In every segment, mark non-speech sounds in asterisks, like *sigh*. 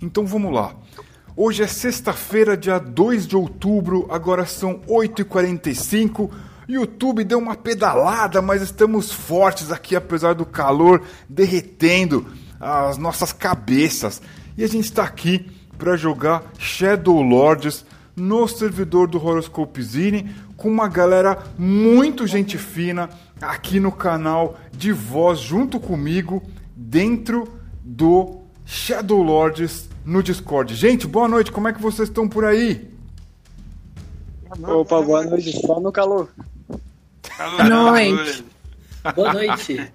Então vamos lá. Hoje é sexta-feira, dia 2 de outubro, agora são 8h45. YouTube deu uma pedalada, mas estamos fortes aqui, apesar do calor derretendo as nossas cabeças. E a gente está aqui para jogar Shadow Lords no servidor do Horoscope Zine com uma galera muito gente fina aqui no canal de voz junto comigo dentro do Shadow Lords no Discord. Gente, boa noite, como é que vocês estão por aí? Opa, boa noite, só no calor. Boa noite. Boa noite.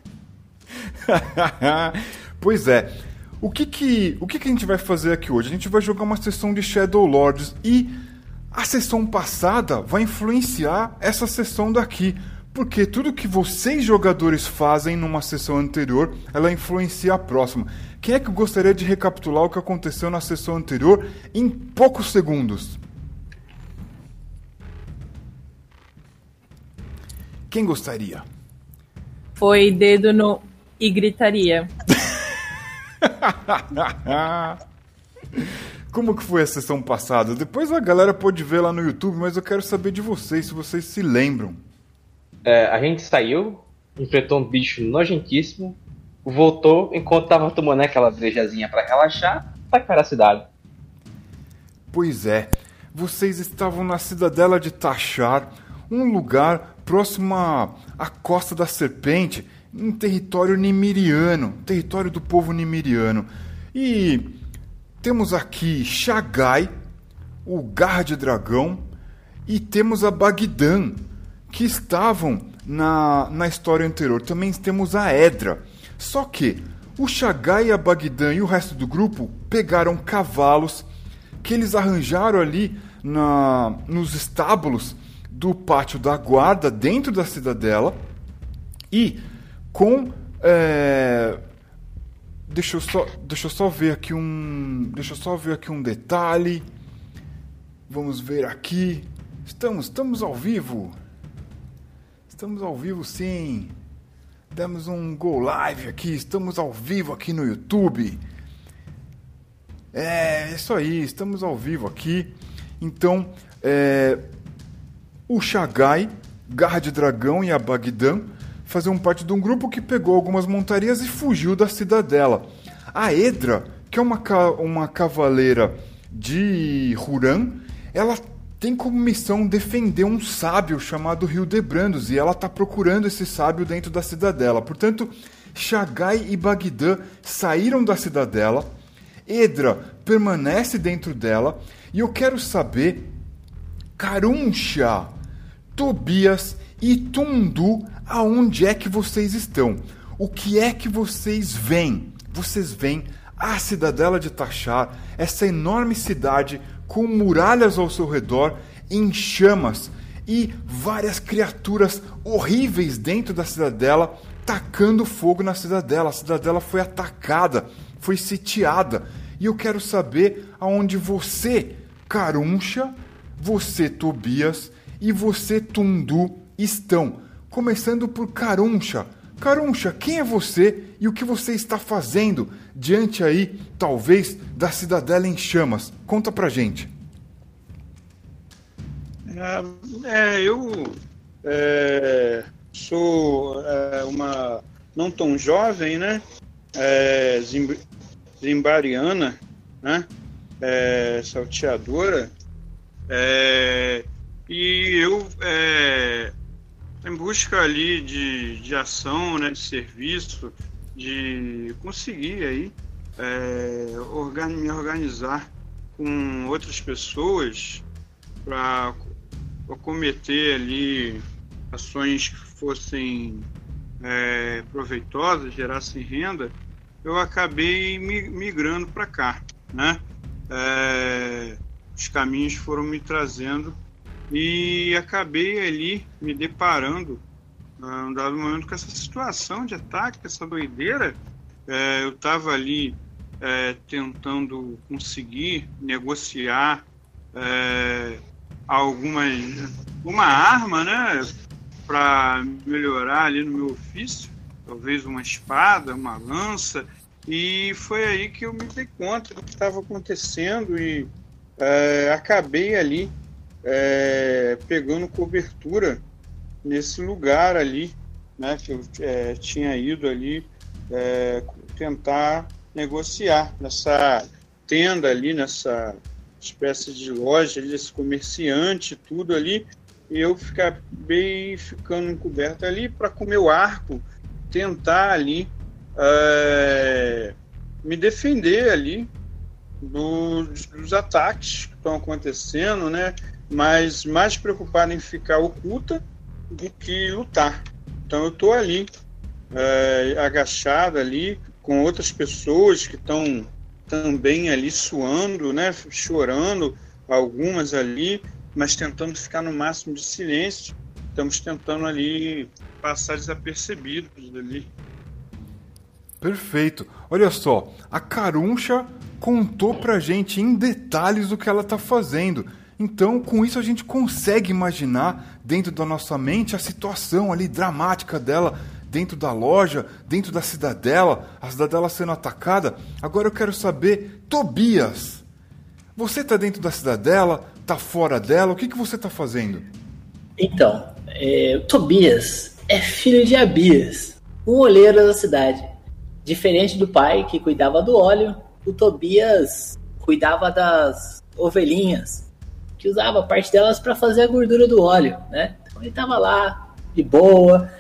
*laughs* pois é. O que que, o que que a gente vai fazer aqui hoje? A gente vai jogar uma sessão de Shadow Lords e a sessão passada vai influenciar essa sessão daqui. Porque tudo que vocês jogadores fazem numa sessão anterior, ela influencia a próxima. Quem é que gostaria de recapitular o que aconteceu na sessão anterior em poucos segundos? Quem gostaria? Foi dedo no e gritaria. *laughs* Como que foi a sessão passada? Depois a galera pode ver lá no YouTube, mas eu quero saber de vocês, se vocês se lembram. É, a gente saiu, enfrentou um bicho nojentíssimo, voltou enquanto tava tomando aquela brejazinha para relaxar, para a cidade. Pois é, vocês estavam na cidadela de Tachar, um lugar próximo à costa da serpente, em território nimiriano, território do povo nimiriano. E temos aqui Shagai, o Garra de Dragão, e temos a Bagdan, que estavam na, na história anterior. Também temos a Edra. Só que o Shagai, a Bagdan e o resto do grupo pegaram cavalos que eles arranjaram ali na, nos estábulos do pátio da guarda dentro da cidadela e com é... deixa eu só deixa eu só ver aqui um deixa eu só ver aqui um detalhe. Vamos ver aqui. Estamos estamos ao vivo. Estamos ao vivo sim demos um go live aqui estamos ao vivo aqui no YouTube é isso aí estamos ao vivo aqui então é, o Shagai, Garra de Dragão e a Bagdan faziam parte de um grupo que pegou algumas montarias e fugiu da cidadela. A Edra, que é uma, uma cavaleira de Huran, ela tem como missão defender um sábio chamado Hildebrandos e ela está procurando esse sábio dentro da cidadela. Portanto, Shagai e Bagdan saíram da cidadela, Edra permanece dentro dela e eu quero saber Caruncha, Tobias e Tundu, aonde é que vocês estão? O que é que vocês veem? Vocês veem a cidadela de Tachar, essa enorme cidade com muralhas ao seu redor, em chamas e várias criaturas horríveis dentro da cidadela, tacando fogo na cidadela. A cidadela foi atacada, foi sitiada. E eu quero saber aonde você, Caruncha, você, Tobias, e você, Tundu, estão. Começando por Caruncha. Caruncha, quem é você e o que você está fazendo diante aí, talvez, da cidadela em chamas? Conta pra gente. É, é eu é, sou é, uma não tão jovem, né? É, zimbariana, né? É, salteadora é, e eu, é, em busca ali de, de ação, né, de serviço, de conseguir aí é, me organizar com outras pessoas para cometer ali ações que fossem é, proveitosas, gerassem renda, eu acabei migrando para cá, né? É, os caminhos foram me trazendo e acabei ali me deparando um dado momento com essa situação de ataque, essa doideira. É, eu estava ali é, tentando conseguir negociar é, alguma uma arma, né, para melhorar ali no meu ofício, talvez uma espada, uma lança, E foi aí que eu me dei conta do que estava acontecendo e é, acabei ali é, pegando cobertura nesse lugar ali, né, que eu é, tinha ido ali é, tentar negociar nessa tenda ali, nessa espécie de loja desse comerciante, tudo ali, e eu acabei ficando encoberto ali para com meu arco tentar ali é, me defender ali dos, dos ataques que estão acontecendo, né? Mas mais preocupado em ficar oculta do que lutar. Então eu estou ali é, agachado ali com outras pessoas que estão também ali suando, né? Chorando, algumas ali mas tentando ficar no máximo de silêncio. Estamos tentando ali passar desapercebidos ali. Perfeito. Olha só, a Caruncha contou pra gente em detalhes o que ela tá fazendo. Então, com isso a gente consegue imaginar dentro da nossa mente a situação ali dramática dela dentro da loja, dentro da cidadela, a cidadela sendo atacada. Agora eu quero saber, Tobias, você tá dentro da cidadela? tá fora dela? O que, que você tá fazendo? Então, é, Tobias é filho de Abias, um olheiro da cidade. Diferente do pai que cuidava do óleo, o Tobias cuidava das ovelhinhas, que usava parte delas para fazer a gordura do óleo, né? Então ele tava lá de boa,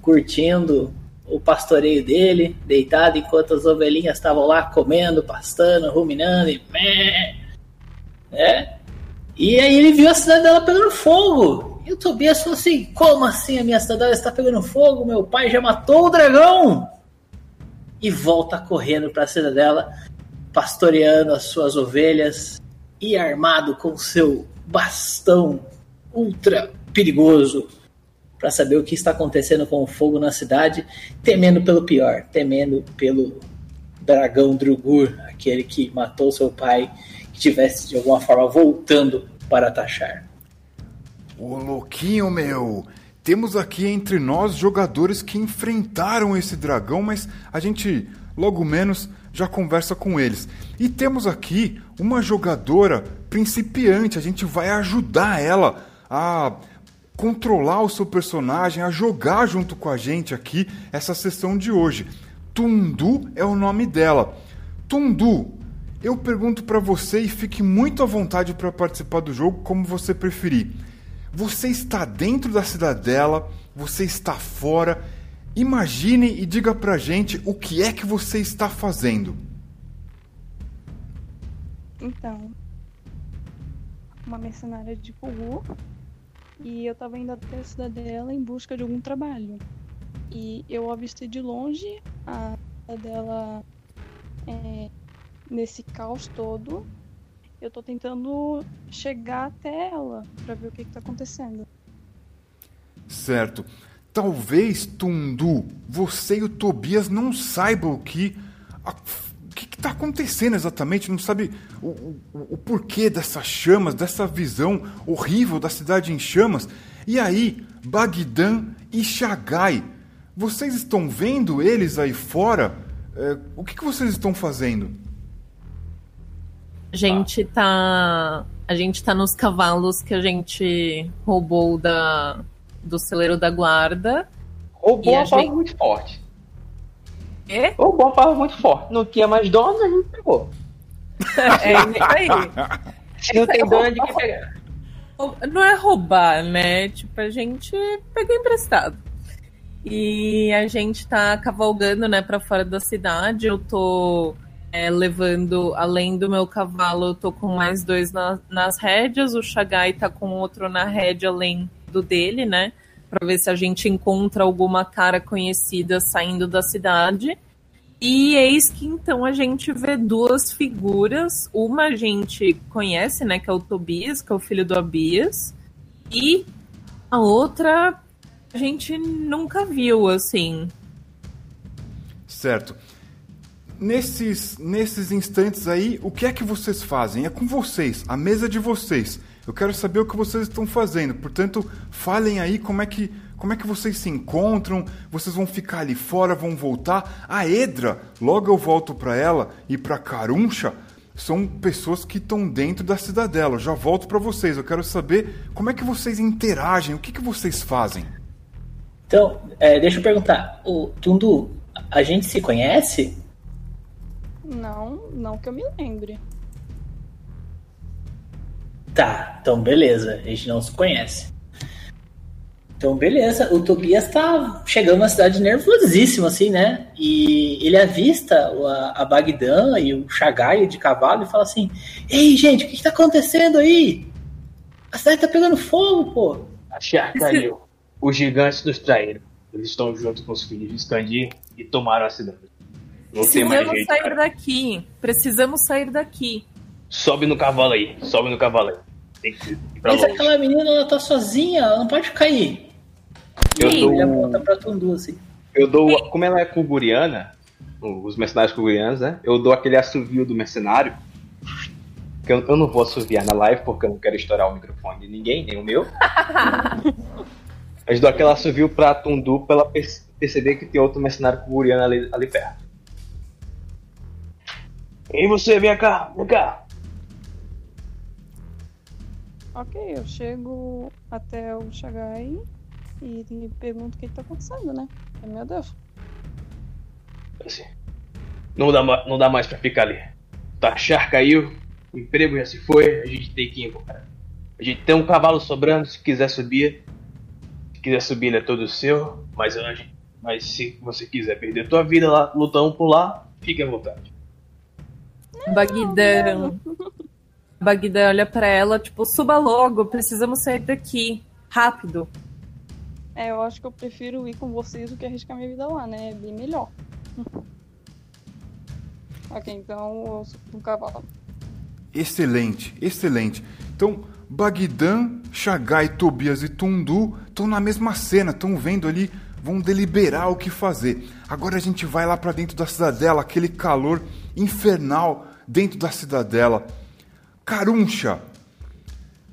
curtindo o pastoreio dele, deitado enquanto as ovelhinhas estavam lá comendo, pastando, ruminando e né? E aí ele viu a cidadela pegando fogo. E o Tobias falou assim: Como assim a minha cidadela está pegando fogo? Meu pai já matou o dragão! E volta correndo para a cidadela, pastoreando as suas ovelhas e armado com seu bastão ultra perigoso para saber o que está acontecendo com o fogo na cidade, temendo pelo pior, temendo pelo dragão Drugur, aquele que matou seu pai que estivesse de alguma forma voltando para taxar. Ô louquinho meu! Temos aqui entre nós jogadores que enfrentaram esse dragão, mas a gente logo menos já conversa com eles. E temos aqui uma jogadora principiante, a gente vai ajudar ela a controlar o seu personagem, a jogar junto com a gente aqui essa sessão de hoje. Tundu é o nome dela. Tundu, eu pergunto para você e fique muito à vontade para participar do jogo como você preferir. Você está dentro da cidadela, você está fora. Imagine e diga pra gente o que é que você está fazendo. Então, uma mercenária de Pugu e eu estava indo até a cidadela em busca de algum trabalho. E eu avistei de longe a cidadela é, nesse caos todo, eu tô tentando chegar até ela para ver o que, que tá acontecendo. Certo. Talvez, Tundu, você e o Tobias não saibam que. A, que está acontecendo exatamente? Não sabe o, o, o porquê dessas chamas, dessa visão horrível da cidade em chamas. E aí, Bagdã e Shagai, vocês estão vendo eles aí fora? É, o que, que vocês estão fazendo? A gente tá. A gente tá nos cavalos que a gente roubou da, do celeiro da guarda. Roubou a uma palavra muito forte. É? Roubou uma palavra muito forte. Não tinha mais dono, a gente pegou. É isso aí. Se não tem dono, de quem pegar. Não é roubar, né? Tipo, a gente pegou emprestado. E a gente tá cavalgando, né, pra fora da cidade. Eu tô é, levando, além do meu cavalo, eu tô com mais dois na, nas rédeas, o Chagai tá com outro na rédea além do dele, né? Pra ver se a gente encontra alguma cara conhecida saindo da cidade. E eis que então a gente vê duas figuras. Uma a gente conhece, né? Que é o Tobias, que é o filho do Abias. E a outra a gente nunca viu, assim. Certo nesses, nesses instantes aí, o que é que vocês fazem? É com vocês, a mesa de vocês. Eu quero saber o que vocês estão fazendo. Portanto, falem aí como é que, como é que vocês se encontram? Vocês vão ficar ali fora, vão voltar? A Edra, logo eu volto para ela e para Caruncha, são pessoas que estão dentro da cidadela. Eu já volto para vocês. Eu quero saber como é que vocês interagem, o que, que vocês fazem. Então, é, deixa eu perguntar. O Tundu, a gente se conhece? Não, não que eu me lembre. Tá, então beleza. A gente não se conhece. Então, beleza. O Tobias tá chegando na cidade nervosíssimo, assim, né? E ele avista a, a Bagdã e o Chagai de cavalo e fala assim: Ei, gente, o que, que tá acontecendo aí? A cidade tá pegando fogo, pô. A Shark caiu. Os gigantes nos traíram. Eles estão junto com os filhos de Skandir e tomaram a cidade. Não tem mais Precisamos jeito, sair cara. daqui. Precisamos sair daqui. Sobe no cavalo aí. Sobe no cavalo aí. Tem que ir pra Mas longe. aquela menina, ela tá sozinha, ela não pode ficar aí. Eu E dou, ele aponta pra Tundu, assim. eu dou. Como ela é cuguriana, os mercenários cugurianos, né? Eu dou aquele assovio do mercenário. Que eu, eu não vou assoviar na live porque eu não quero estourar o microfone de ninguém, nem o meu. *laughs* Mas dou aquele assovio pra Tundu pra ela per- perceber que tem outro mercenário cuguriano ali, ali perto. E você, vem cá, vem cá. Ok, eu chego até o Chagai e lhe pergunto o que, que tá acontecendo, né? Ai, Meu Deus. Assim, não, dá, não dá mais pra ficar ali. Tachar caiu, o emprego já se foi, a gente tem que ir embora. A gente tem um cavalo sobrando, se quiser subir. Se quiser subir, ele é todo seu. Mas, gente- mas se você quiser perder tua vida lá, lutando por lá, fique à vontade. Bagdã. Bagdã olha pra ela, tipo, suba logo, precisamos sair daqui. Rápido. É, eu acho que eu prefiro ir com vocês do que arriscar minha vida lá, né? É bem melhor. *laughs* ok, então eu subo no cavalo. Excelente, excelente. Então, Bagdã, Chagai, Tobias e Tundu estão na mesma cena, estão vendo ali, vão deliberar o que fazer. Agora a gente vai lá para dentro da cidadela, aquele calor infernal dentro da cidadela. Caruncha,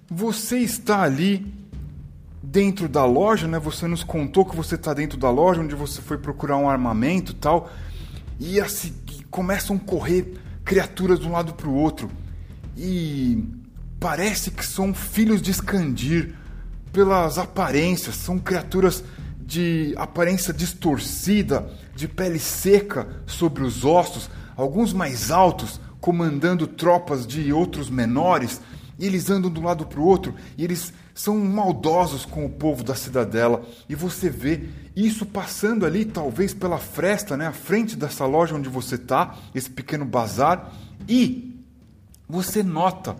você está ali dentro da loja, né? Você nos contou que você está dentro da loja, onde você foi procurar um armamento tal. E assim, começam a correr criaturas de um lado para o outro. E parece que são filhos de Skandir pelas aparências, são criaturas de aparência distorcida, de pele seca sobre os ossos, alguns mais altos, comandando tropas de outros menores, e eles andam de um lado para o outro, e eles são maldosos com o povo da cidadela, e você vê isso passando ali, talvez pela fresta, né, à frente dessa loja onde você está, esse pequeno bazar, e você nota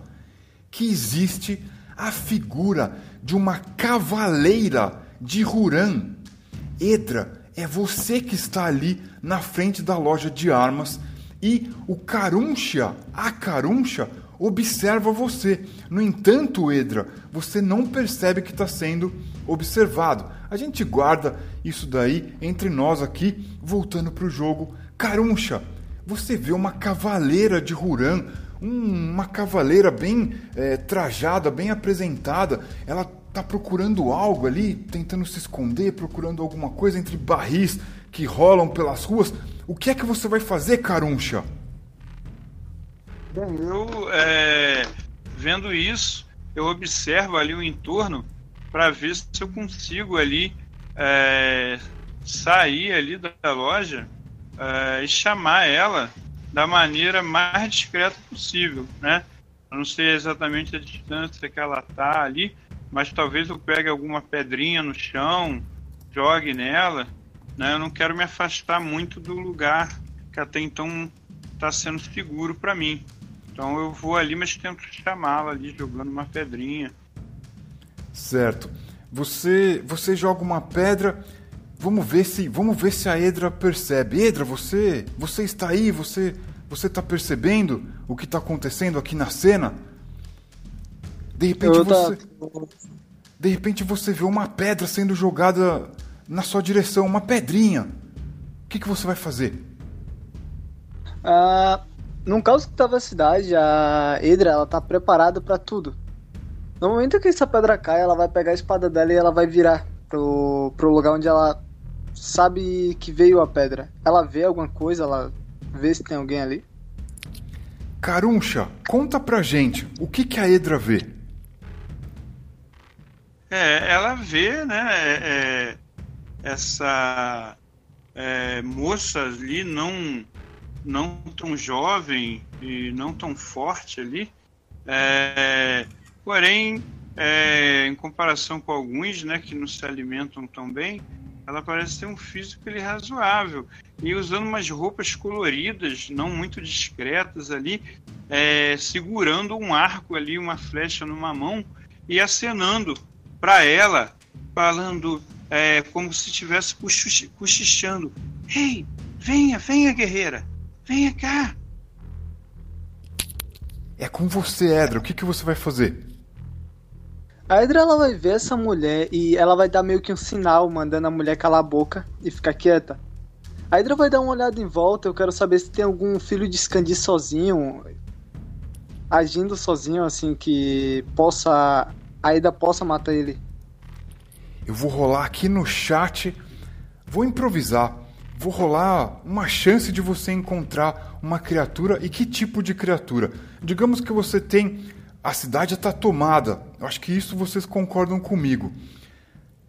que existe a figura de uma cavaleira de Huran. Edra, é você que está ali na frente da loja de armas e o Caruncha, a Caruncha, observa você. No entanto, Edra, você não percebe que está sendo observado. A gente guarda isso daí entre nós aqui, voltando para o jogo. Caruncha, você vê uma cavaleira de Huran, um- uma cavaleira bem eh, trajada, bem apresentada. Ela tá procurando algo ali, tentando se esconder, procurando alguma coisa entre barris que rolam pelas ruas. O que é que você vai fazer, Caruncha? Bem, eu, é, vendo isso, eu observo ali o entorno para ver se eu consigo ali é, sair ali da loja é, e chamar ela da maneira mais discreta possível, né? Eu não sei exatamente a distância que ela tá ali, mas talvez eu pegue alguma pedrinha no chão, jogue nela, né? Eu não quero me afastar muito do lugar que até então está sendo seguro para mim. Então eu vou ali, mas tento chamá-la ali, jogando uma pedrinha. Certo. Você você joga uma pedra. Vamos ver se vamos ver se a Edra percebe. Edra, você você está aí? Você você está percebendo o que está acontecendo aqui na cena? De repente Eu você de repente você vê uma pedra sendo jogada na sua direção, uma pedrinha. O que, que você vai fazer? Ah, num caos que tava a cidade, a Edra, ela tá preparada pra tudo. No momento que essa pedra cai, ela vai pegar a espada dela e ela vai virar pro, pro lugar onde ela sabe que veio a pedra. Ela vê alguma coisa, ela vê se tem alguém ali. Caruncha, conta pra gente, o que, que a Edra vê? É, ela vê, né, é, essa é, moça ali não não tão jovem e não tão forte ali, é, porém, é, em comparação com alguns, né, que não se alimentam tão bem, ela parece ter um físico ele razoável. E usando umas roupas coloridas, não muito discretas ali, é, segurando um arco ali, uma flecha numa mão e acenando para ela, falando é, como se estivesse cochichando: Ei, venha, venha, guerreira, venha cá. É com você, Edra. O que, que você vai fazer? A Hydra ela vai ver essa mulher e ela vai dar meio que um sinal, mandando a mulher calar a boca e ficar quieta. A Hydra vai dar uma olhada em volta, eu quero saber se tem algum filho de Scandi sozinho, agindo sozinho, assim, que possa. A Hydra possa matar ele. Eu vou rolar aqui no chat, vou improvisar. Vou rolar uma chance de você encontrar uma criatura e que tipo de criatura. Digamos que você tem a cidade está tomada. Eu acho que isso vocês concordam comigo.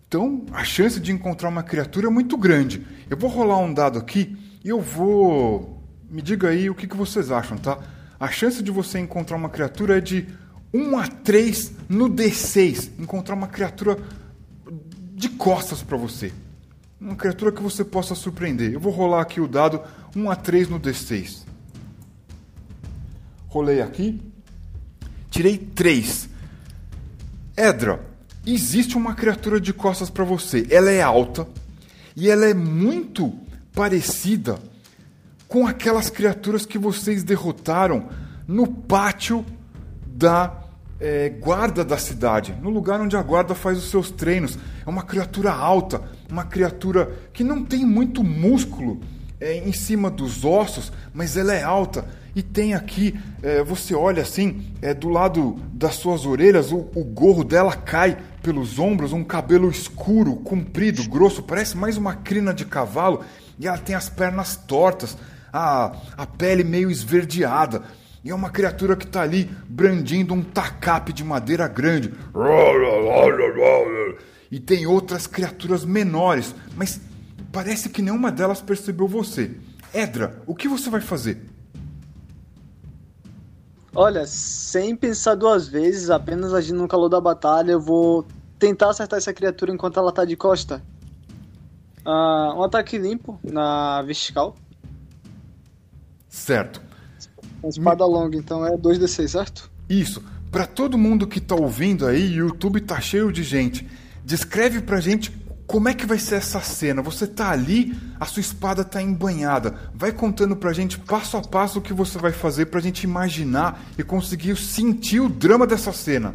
Então, a chance de encontrar uma criatura é muito grande. Eu vou rolar um dado aqui e eu vou. Me diga aí o que, que vocês acham, tá? A chance de você encontrar uma criatura é de 1 a 3 no D6. Encontrar uma criatura de costas para você. Uma criatura que você possa surpreender. Eu vou rolar aqui o dado 1 a 3 no D6. Rolei aqui. Tirei três. Edra, existe uma criatura de costas para você. Ela é alta e ela é muito parecida com aquelas criaturas que vocês derrotaram no pátio da é, guarda da cidade, no lugar onde a guarda faz os seus treinos. É uma criatura alta, uma criatura que não tem muito músculo é, em cima dos ossos, mas ela é alta e tem aqui, é, você olha assim, é, do lado das suas orelhas, o, o gorro dela cai pelos ombros, um cabelo escuro, comprido, grosso, parece mais uma crina de cavalo, e ela tem as pernas tortas, a, a pele meio esverdeada. E é uma criatura que está ali brandindo um tacape de madeira grande. E tem outras criaturas menores, mas parece que nenhuma delas percebeu você. Edra, o que você vai fazer? Olha, sem pensar duas vezes, apenas agindo no calor da batalha, eu vou tentar acertar essa criatura enquanto ela tá de costa. Uh, um ataque limpo na vertical. Certo. Espada longa, então é 2d6, certo? Isso. Para todo mundo que tá ouvindo aí, o YouTube tá cheio de gente. Descreve pra gente como é que vai ser essa cena? Você tá ali, a sua espada tá embanhada. Vai contando pra gente passo a passo o que você vai fazer pra gente imaginar e conseguir sentir o drama dessa cena.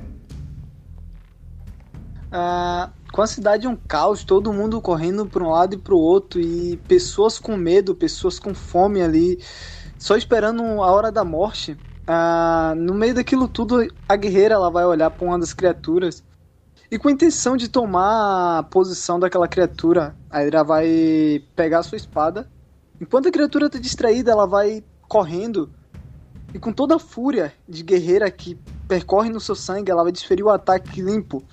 Ah, com a cidade um caos, todo mundo correndo para um lado e para o outro e pessoas com medo, pessoas com fome ali, só esperando a hora da morte. Ah, no meio daquilo tudo, a guerreira ela vai olhar para uma das criaturas e com a intenção de tomar a posição daquela criatura, a Hydra vai pegar a sua espada. Enquanto a criatura está distraída, ela vai correndo. E com toda a fúria de guerreira que percorre no seu sangue, ela vai desferir o ataque limpo.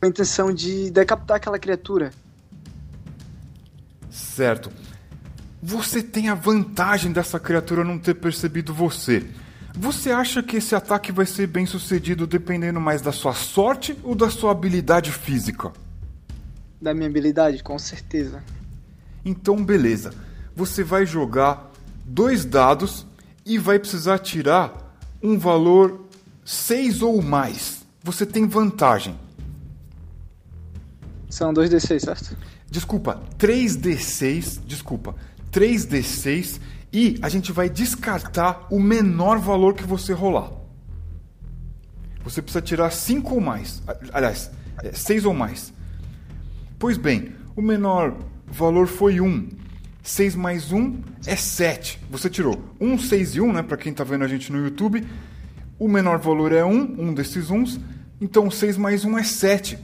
Com a intenção de decapitar aquela criatura. Certo. Você tem a vantagem dessa criatura não ter percebido você. Você acha que esse ataque vai ser bem sucedido dependendo mais da sua sorte ou da sua habilidade física? Da minha habilidade, com certeza. Então, beleza. Você vai jogar dois dados e vai precisar tirar um valor 6 ou mais. Você tem vantagem. São 2d6, certo? Desculpa, 3d6. Desculpa, 3d6 e a gente vai descartar o menor valor que você rolar. Você precisa tirar 5 ou mais. Aliás, 6 é, ou mais. Pois bem, o menor valor foi 1. Um. 6 mais 1 é 7. Você tirou 1, 6 e 1, né? Para quem está vendo a gente no YouTube. O menor valor é 1, um desses 1. Então 6 mais 1 é 7,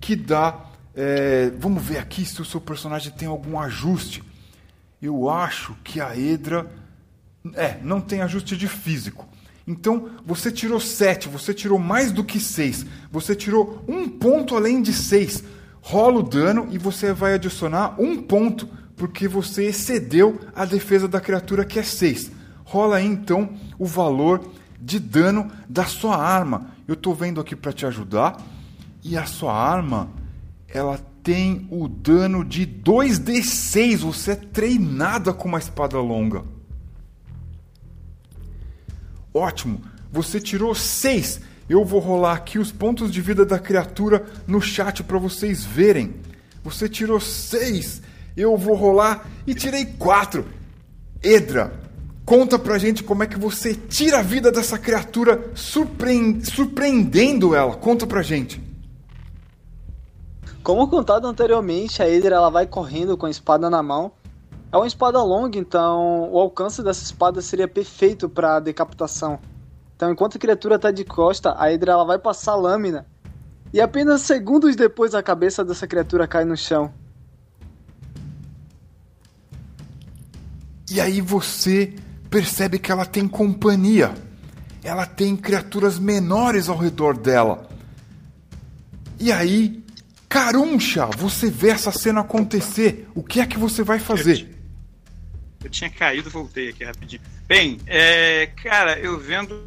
que dá É, vamos ver aqui se o seu personagem tem algum ajuste. Eu acho que a Edra. É, não tem ajuste de físico. Então, você tirou 7, você tirou mais do que 6. Você tirou um ponto além de 6. Rola o dano e você vai adicionar um ponto, porque você excedeu a defesa da criatura que é 6. Rola aí então o valor de dano da sua arma. Eu estou vendo aqui para te ajudar. E a sua arma, ela tem o dano de 2d6. Você é treinada com uma espada longa. Ótimo, você tirou 6. Eu vou rolar aqui os pontos de vida da criatura no chat para vocês verem. Você tirou 6. Eu vou rolar e tirei 4. Edra, conta pra gente como é que você tira a vida dessa criatura surpreendendo ela. Conta pra gente. Como contado anteriormente, a Edra ela vai correndo com a espada na mão é uma espada longa, então o alcance dessa espada seria perfeito para decapitação. Então, enquanto a criatura está de costa, a Hydra ela vai passar a lâmina e apenas segundos depois a cabeça dessa criatura cai no chão. E aí você percebe que ela tem companhia. Ela tem criaturas menores ao redor dela. E aí, Caruncha, você vê essa cena acontecer. O que é que você vai fazer? Eu tinha caído, voltei aqui rapidinho. Bem, é, cara, eu vendo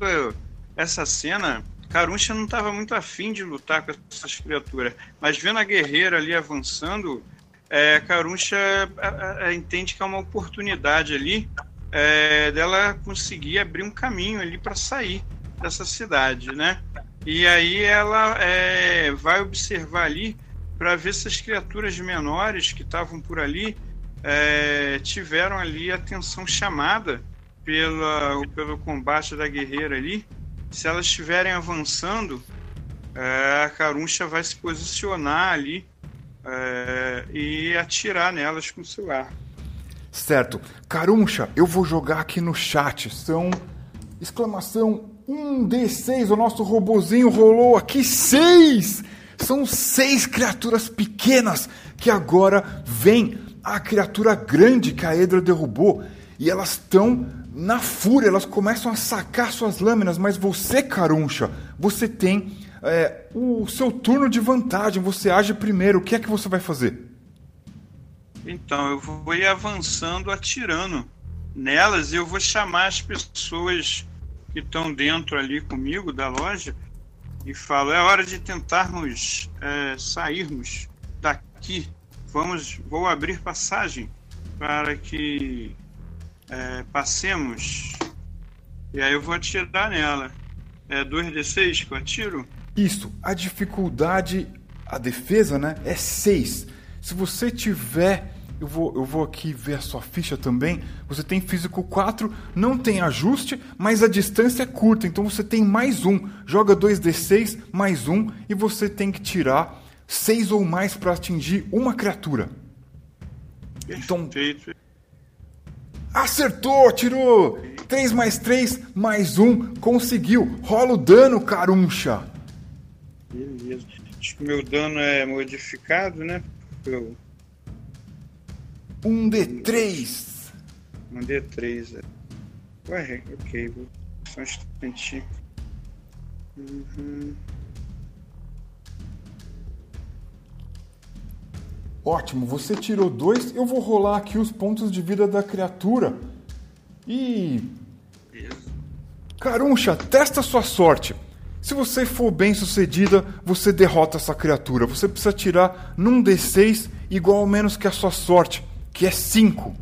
essa cena, Caruncha não estava muito afim de lutar com essas criaturas, mas vendo a guerreira ali avançando, é, Caruncha entende que é uma oportunidade ali é, dela conseguir abrir um caminho ali para sair dessa cidade, né? E aí ela é, vai observar ali para ver se as criaturas menores que estavam por ali é, tiveram ali atenção chamada pela, pelo combate da guerreira ali. Se elas estiverem avançando, é, a Caruncha vai se posicionar ali é, e atirar nelas com seu arco. Certo. Caruncha, eu vou jogar aqui no chat. São exclamação 1D6. O nosso robozinho rolou aqui 6. São seis criaturas pequenas que agora vêm. A criatura grande que a Edra derrubou e elas estão na fúria, elas começam a sacar suas lâminas, mas você, Caruncha, você tem é, o seu turno de vantagem, você age primeiro, o que é que você vai fazer? Então, eu vou ir avançando, atirando nelas e eu vou chamar as pessoas que estão dentro ali comigo da loja e falo: é hora de tentarmos é, sairmos daqui vamos, vou abrir passagem para que é, passemos. E aí eu vou atirar nela. É 2d6 que eu atiro? Isso. A dificuldade, a defesa, né? É 6. Se você tiver. Eu vou, eu vou aqui ver a sua ficha também. Você tem físico 4, não tem ajuste, mas a distância é curta, então você tem mais um. Joga 2d6, mais um, e você tem que tirar seis ou mais para atingir uma criatura. Então. Acertou! Tirou 3 mais 3 mais 1. Conseguiu! Rola o dano, Caruncha! Beleza. Acho que meu dano é modificado, né? Eu... Um D3. Um D3, é. Ué, ok. Só um instantinho. Uhum. Ótimo, você tirou dois. Eu vou rolar aqui os pontos de vida da criatura. E. Caruncha, testa sua sorte. Se você for bem sucedida, você derrota essa criatura. Você precisa tirar num D6 igual ou menos que a sua sorte, que é 5.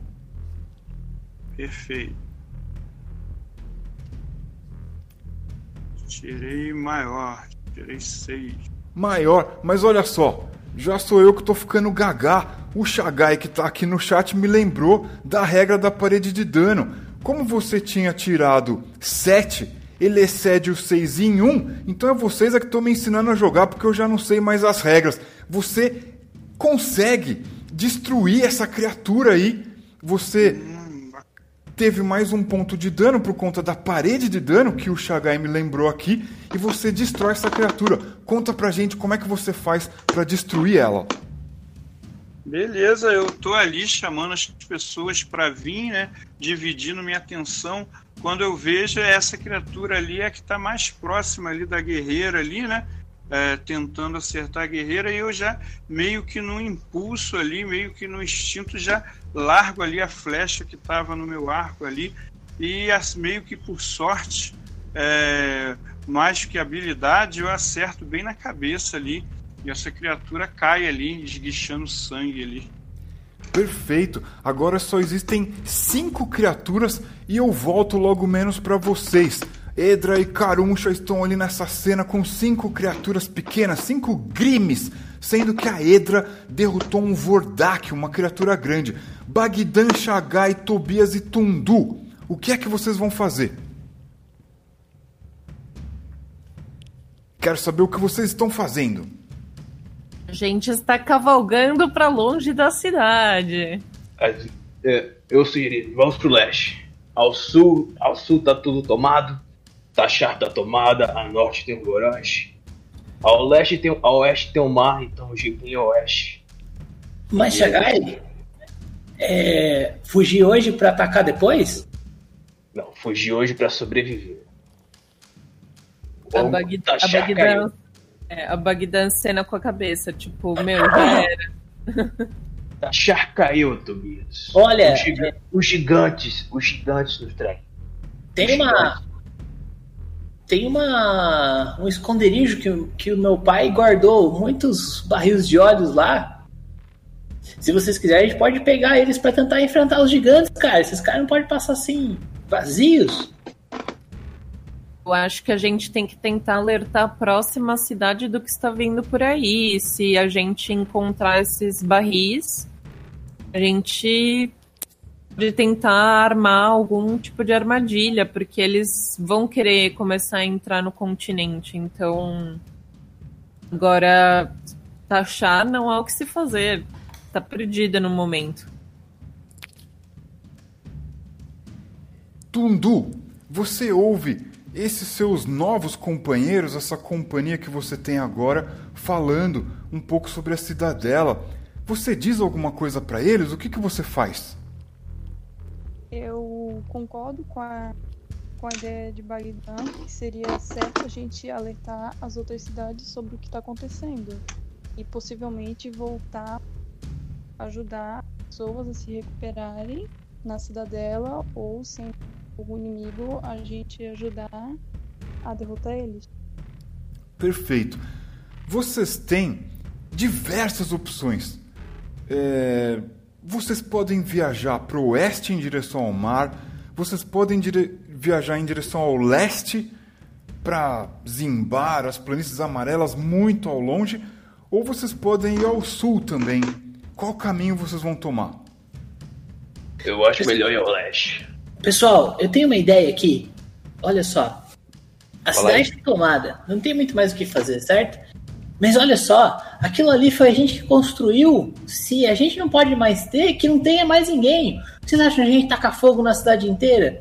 Perfeito. Tirei maior, tirei 6. Maior, mas olha só, já sou eu que tô ficando gagá. O Shagai que tá aqui no chat me lembrou da regra da parede de dano. Como você tinha tirado 7, ele excede o 6 em 1, então é vocês é que estão me ensinando a jogar porque eu já não sei mais as regras. Você consegue destruir essa criatura aí. Você teve mais um ponto de dano por conta da parede de dano que o Shagai me lembrou aqui e você destrói essa criatura. Conta pra gente como é que você faz para destruir ela. Beleza, eu tô ali chamando as pessoas para vir, né? Dividindo minha atenção. Quando eu vejo essa criatura ali é que está mais próxima ali da guerreira ali, né? É, tentando acertar a guerreira e eu já meio que no impulso ali, meio que no instinto já largo ali a flecha que estava no meu arco ali e as, meio que por sorte, é, mais que habilidade, eu acerto bem na cabeça ali e essa criatura cai ali, esguichando sangue ali. Perfeito. Agora só existem cinco criaturas e eu volto logo menos para vocês. Edra e Karuncha estão ali nessa cena com cinco criaturas pequenas, cinco grimes, sendo que a Edra derrotou um Vordak, uma criatura grande. Bagdan, Shagai, Tobias e Tundu. O que é que vocês vão fazer? Quero saber o que vocês estão fazendo. A gente está cavalgando para longe da cidade. É, eu sugeri, vamos pro leste. Ao sul, ao sul tá tudo tomado. Tachar tá tomada, a norte tem o Gorange. Ao leste tem, ao oeste tem o mar, então o ao oeste. Mas Shagai, é, fugir hoje para atacar depois? Não, fugir hoje para sobreviver. A, Bagd a Bagdad, é, a cena com a cabeça, tipo, meu, *laughs* já era. Tachar caiu, Tobias. Olha, os, giga é... os, gigantes, os gigantes nos traem. Tem uma tem uma um esconderijo que, que o meu pai guardou muitos barris de óleos lá. Se vocês quiserem, a gente pode pegar eles para tentar enfrentar os gigantes, cara. Esses caras não podem passar assim vazios. Eu acho que a gente tem que tentar alertar a próxima cidade do que está vindo por aí. Se a gente encontrar esses barris, a gente de tentar armar algum tipo de armadilha, porque eles vão querer começar a entrar no continente. Então, agora taxar não há o que se fazer. Tá perdida no momento. Tundu, você ouve esses seus novos companheiros, essa companhia que você tem agora, falando um pouco sobre a cidadela. Você diz alguma coisa para eles? O que, que você faz? Eu concordo com a, com a ideia de Bagdad, que seria certo a gente alertar as outras cidades sobre o que está acontecendo e possivelmente voltar a ajudar pessoas a se recuperarem na cidadela ou sem o inimigo, a gente ajudar a derrotar eles. Perfeito. Vocês têm diversas opções. É... Vocês podem viajar para o oeste em direção ao mar, vocês podem dire... viajar em direção ao leste para Zimbar, as planícies amarelas muito ao longe, ou vocês podem ir ao sul também. Qual caminho vocês vão tomar? Eu acho melhor ir ao leste. Pessoal, eu tenho uma ideia aqui. Olha só. A Fala cidade está tomada. Não tem muito mais o que fazer, certo? Mas olha só, aquilo ali foi a gente que construiu. Se a gente não pode mais ter, que não tenha mais ninguém. Vocês acham que a gente taca fogo na cidade inteira?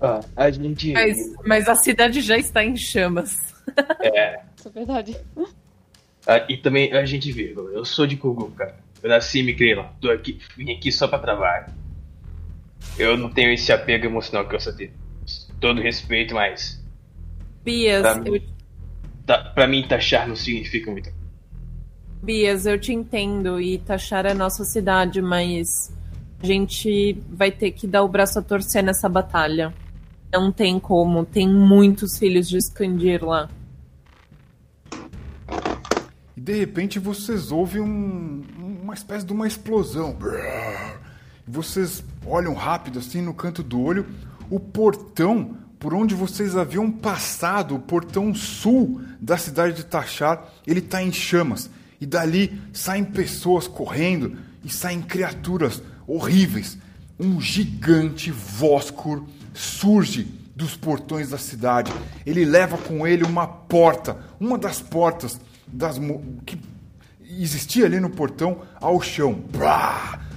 Ah, a gente. Mas, mas a cidade já está em chamas. É. *laughs* Isso é verdade. Ah, e também a gente vê, eu sou de Kugu, cara. Eu nasci e me criei lá. Tô aqui, vim aqui só pra trabalho. Eu não tenho esse apego emocional que eu só tenho. Todo respeito, mas. Bias, eu... tá, pra mim, taxar não significa muito. Bias, eu te entendo e taxar é nossa cidade, mas a gente vai ter que dar o braço a torcer nessa batalha. Não tem como, tem muitos filhos de Skandir lá. E de repente vocês ouvem um, uma espécie de uma explosão. Vocês olham rápido assim no canto do olho, o portão por onde vocês haviam passado, o portão sul da cidade de Tachar, ele está em chamas. E dali saem pessoas correndo e saem criaturas horríveis. Um gigante Voskur surge dos portões da cidade. Ele leva com ele uma porta, uma das portas das que existia ali no portão ao chão.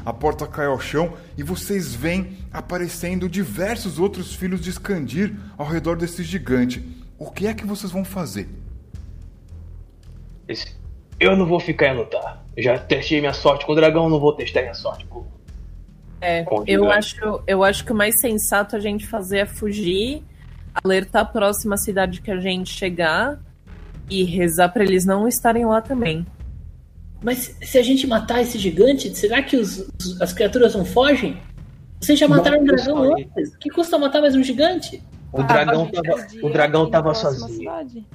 A porta cai ao chão e vocês veem aparecendo diversos outros filhos de Skandir ao redor desse gigante. O que é que vocês vão fazer? Esse, Eu não vou ficar em lutar. Eu já testei minha sorte com o dragão, não vou testar minha sorte com. É, Com o eu acho, eu acho que o mais sensato a gente fazer é fugir, alertar a próxima cidade que a gente chegar e rezar pra eles não estarem lá também. Mas se a gente matar esse gigante, será que os- os- as criaturas não fogem? Vocês já mataram um Não, dragão isso aí. antes? Que custa matar mais um gigante? O dragão A gente tava, o dragão tava sozinho. cidade.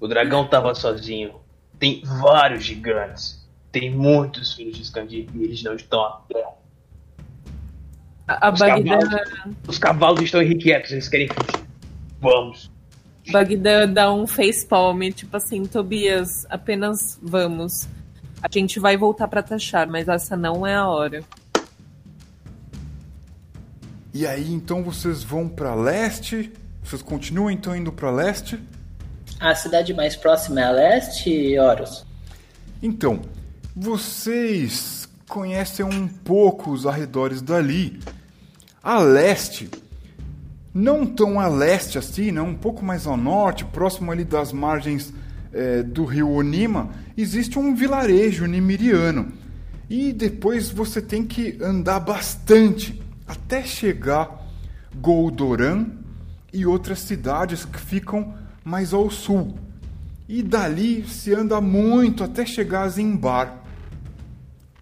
O dragão tava sozinho. Tem vários gigantes. Tem muitos filhos de Scandir e eles não estão a pé. A, a Os Bagdã, cavalos, os cavalos estão irrequietos, eles querem fugir. Vamos. Bagdã dá um facepalm, tipo assim, Tobias, apenas vamos. A gente vai voltar pra taxar, mas essa não é a hora. E aí então vocês vão pra leste? Vocês continuam então indo pra leste? A cidade mais próxima é a leste, Horus? Então, vocês conhecem um pouco os arredores dali. A leste, não tão a leste assim, né? um pouco mais ao norte, próximo ali das margens eh, do rio Onima, existe um vilarejo nimiriano. E depois você tem que andar bastante até chegar Goldoran e outras cidades que ficam mais ao sul. E dali se anda muito até chegar a Zimbar.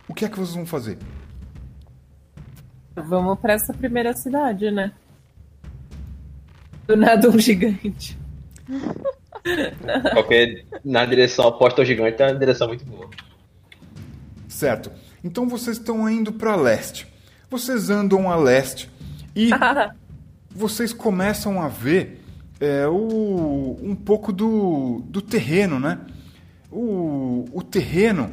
O que é que vocês vão fazer? Vamos pra essa primeira cidade, né? Do nada *laughs* um gigante. *laughs* Qualquer na direção oposta ao gigante é uma direção muito boa. Certo. Então vocês estão indo para leste. Vocês andam a leste e *laughs* vocês começam a ver é, o, um pouco do, do terreno, né? O, o terreno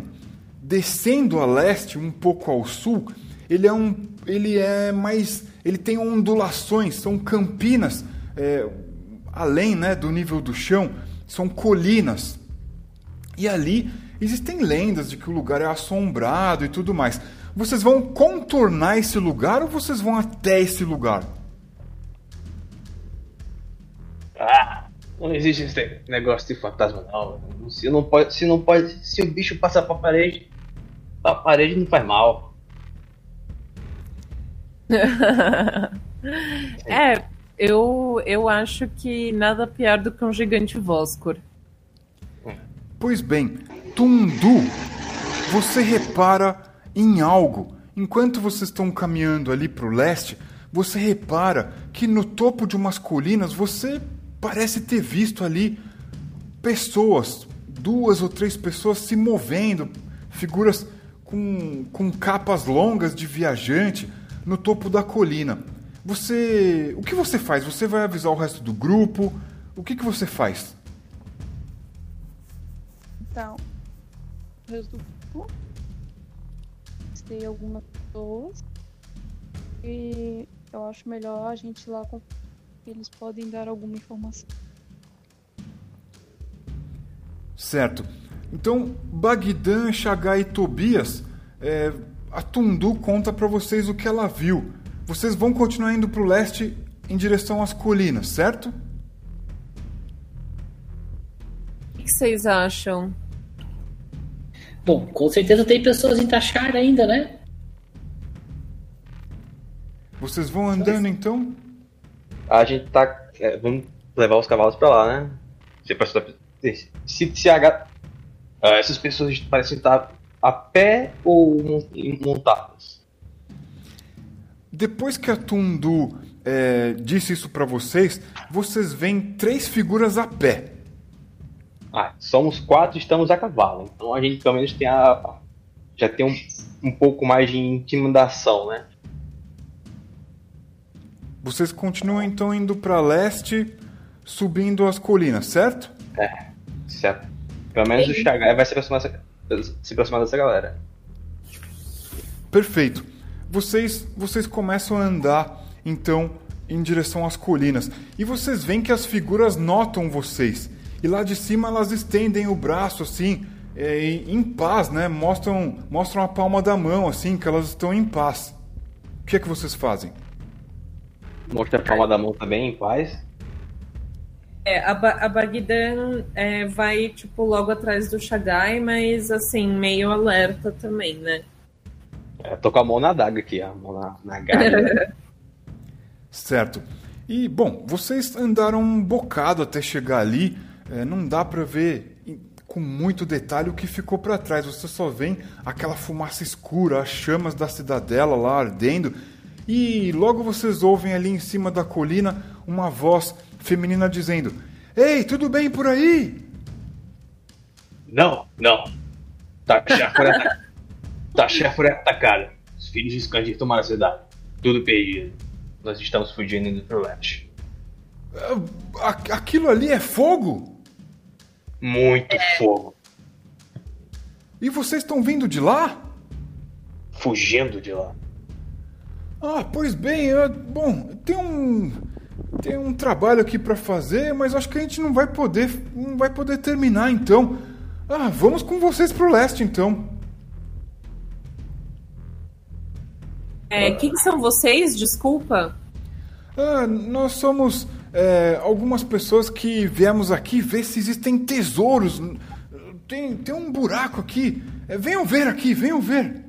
descendo a leste, um pouco ao sul, ele é um, ele é mais, ele tem ondulações, são campinas, é, além, né, do nível do chão, são colinas. E ali existem lendas de que o lugar é assombrado e tudo mais. Vocês vão contornar esse lugar ou vocês vão até esse lugar? Ah, não existe esse negócio de fantasma não. Se não pode, se não pode, se o bicho passar pra parede, pra parede não faz mal. *laughs* é, eu, eu acho que nada pior do que um gigante Voscor. Pois bem, Tundu, você repara em algo. Enquanto vocês estão caminhando ali para o leste, você repara que no topo de umas colinas você parece ter visto ali pessoas, duas ou três pessoas se movendo, figuras com, com capas longas de viajante no topo da colina. Você. O que você faz? Você vai avisar o resto do grupo? O que, que você faz? Então, o resto do grupo. Tem algumas pessoas. E eu acho melhor a gente ir lá com. Eles podem dar alguma informação. Certo. Então, Bagdan, Chagai e Tobias, é, a Tundu conta para vocês o que ela viu. Vocês vão continuar indo para o leste em direção às colinas, certo? O que vocês acham? Bom, com certeza tem pessoas em Tachar ainda, né? Vocês vão andando então? A gente tá. é, vamos levar os cavalos pra lá, né? Se, se, se, se a, ah, essas pessoas parecem estar a pé ou mon- montadas. Depois que a Tundu é, disse isso para vocês, vocês veem três figuras a pé. Ah, somos quatro e estamos a cavalo. Então a gente pelo menos tem a. Já tem um, um pouco mais de intimidação, né? Vocês continuam então indo para leste, subindo as colinas, certo? É, certo. Pelo menos o Chagai vai se aproximar, dessa- se aproximar dessa galera. Perfeito. Vocês, vocês começam a andar, então, em direção às colinas. E vocês veem que as figuras notam vocês. E lá de cima elas estendem o braço, assim, é, em paz, né? Mostram, mostram a palma da mão, assim, que elas estão em paz. O que é que vocês fazem? Mostra a palma da mão também, em paz. É, a, ba a Bagdan é, vai, tipo, logo atrás do Shagai, mas, assim, meio alerta também, né? É, tô com a mão na daga aqui, a mão na, na garra. *laughs* Certo. E, bom, vocês andaram um bocado até chegar ali. É, não dá pra ver com muito detalhe o que ficou pra trás. Você só vê aquela fumaça escura, as chamas da cidadela lá ardendo. E logo vocês ouvem ali em cima da colina uma voz feminina dizendo: Ei, tudo bem por aí? Não, não. Tachá foi *laughs* Tachá foi atacada. Os filhos de Skandir tomaram a cidade. Tudo perdido. Nós estamos fugindo indo pro leste. Ah, a- Aquilo ali é fogo? Muito fogo. E vocês estão vindo de lá? Fugindo de lá. Ah, pois bem, eu- bom, tem um tem um trabalho aqui pra fazer, mas acho que a gente não vai poder não vai poder terminar então. Ah, vamos com vocês pro leste então. É, quem são vocês? Desculpa. Ah, nós somos é, algumas pessoas que viemos aqui ver se existem tesouros. Tem, tem um buraco aqui. É, venham ver aqui, venham ver.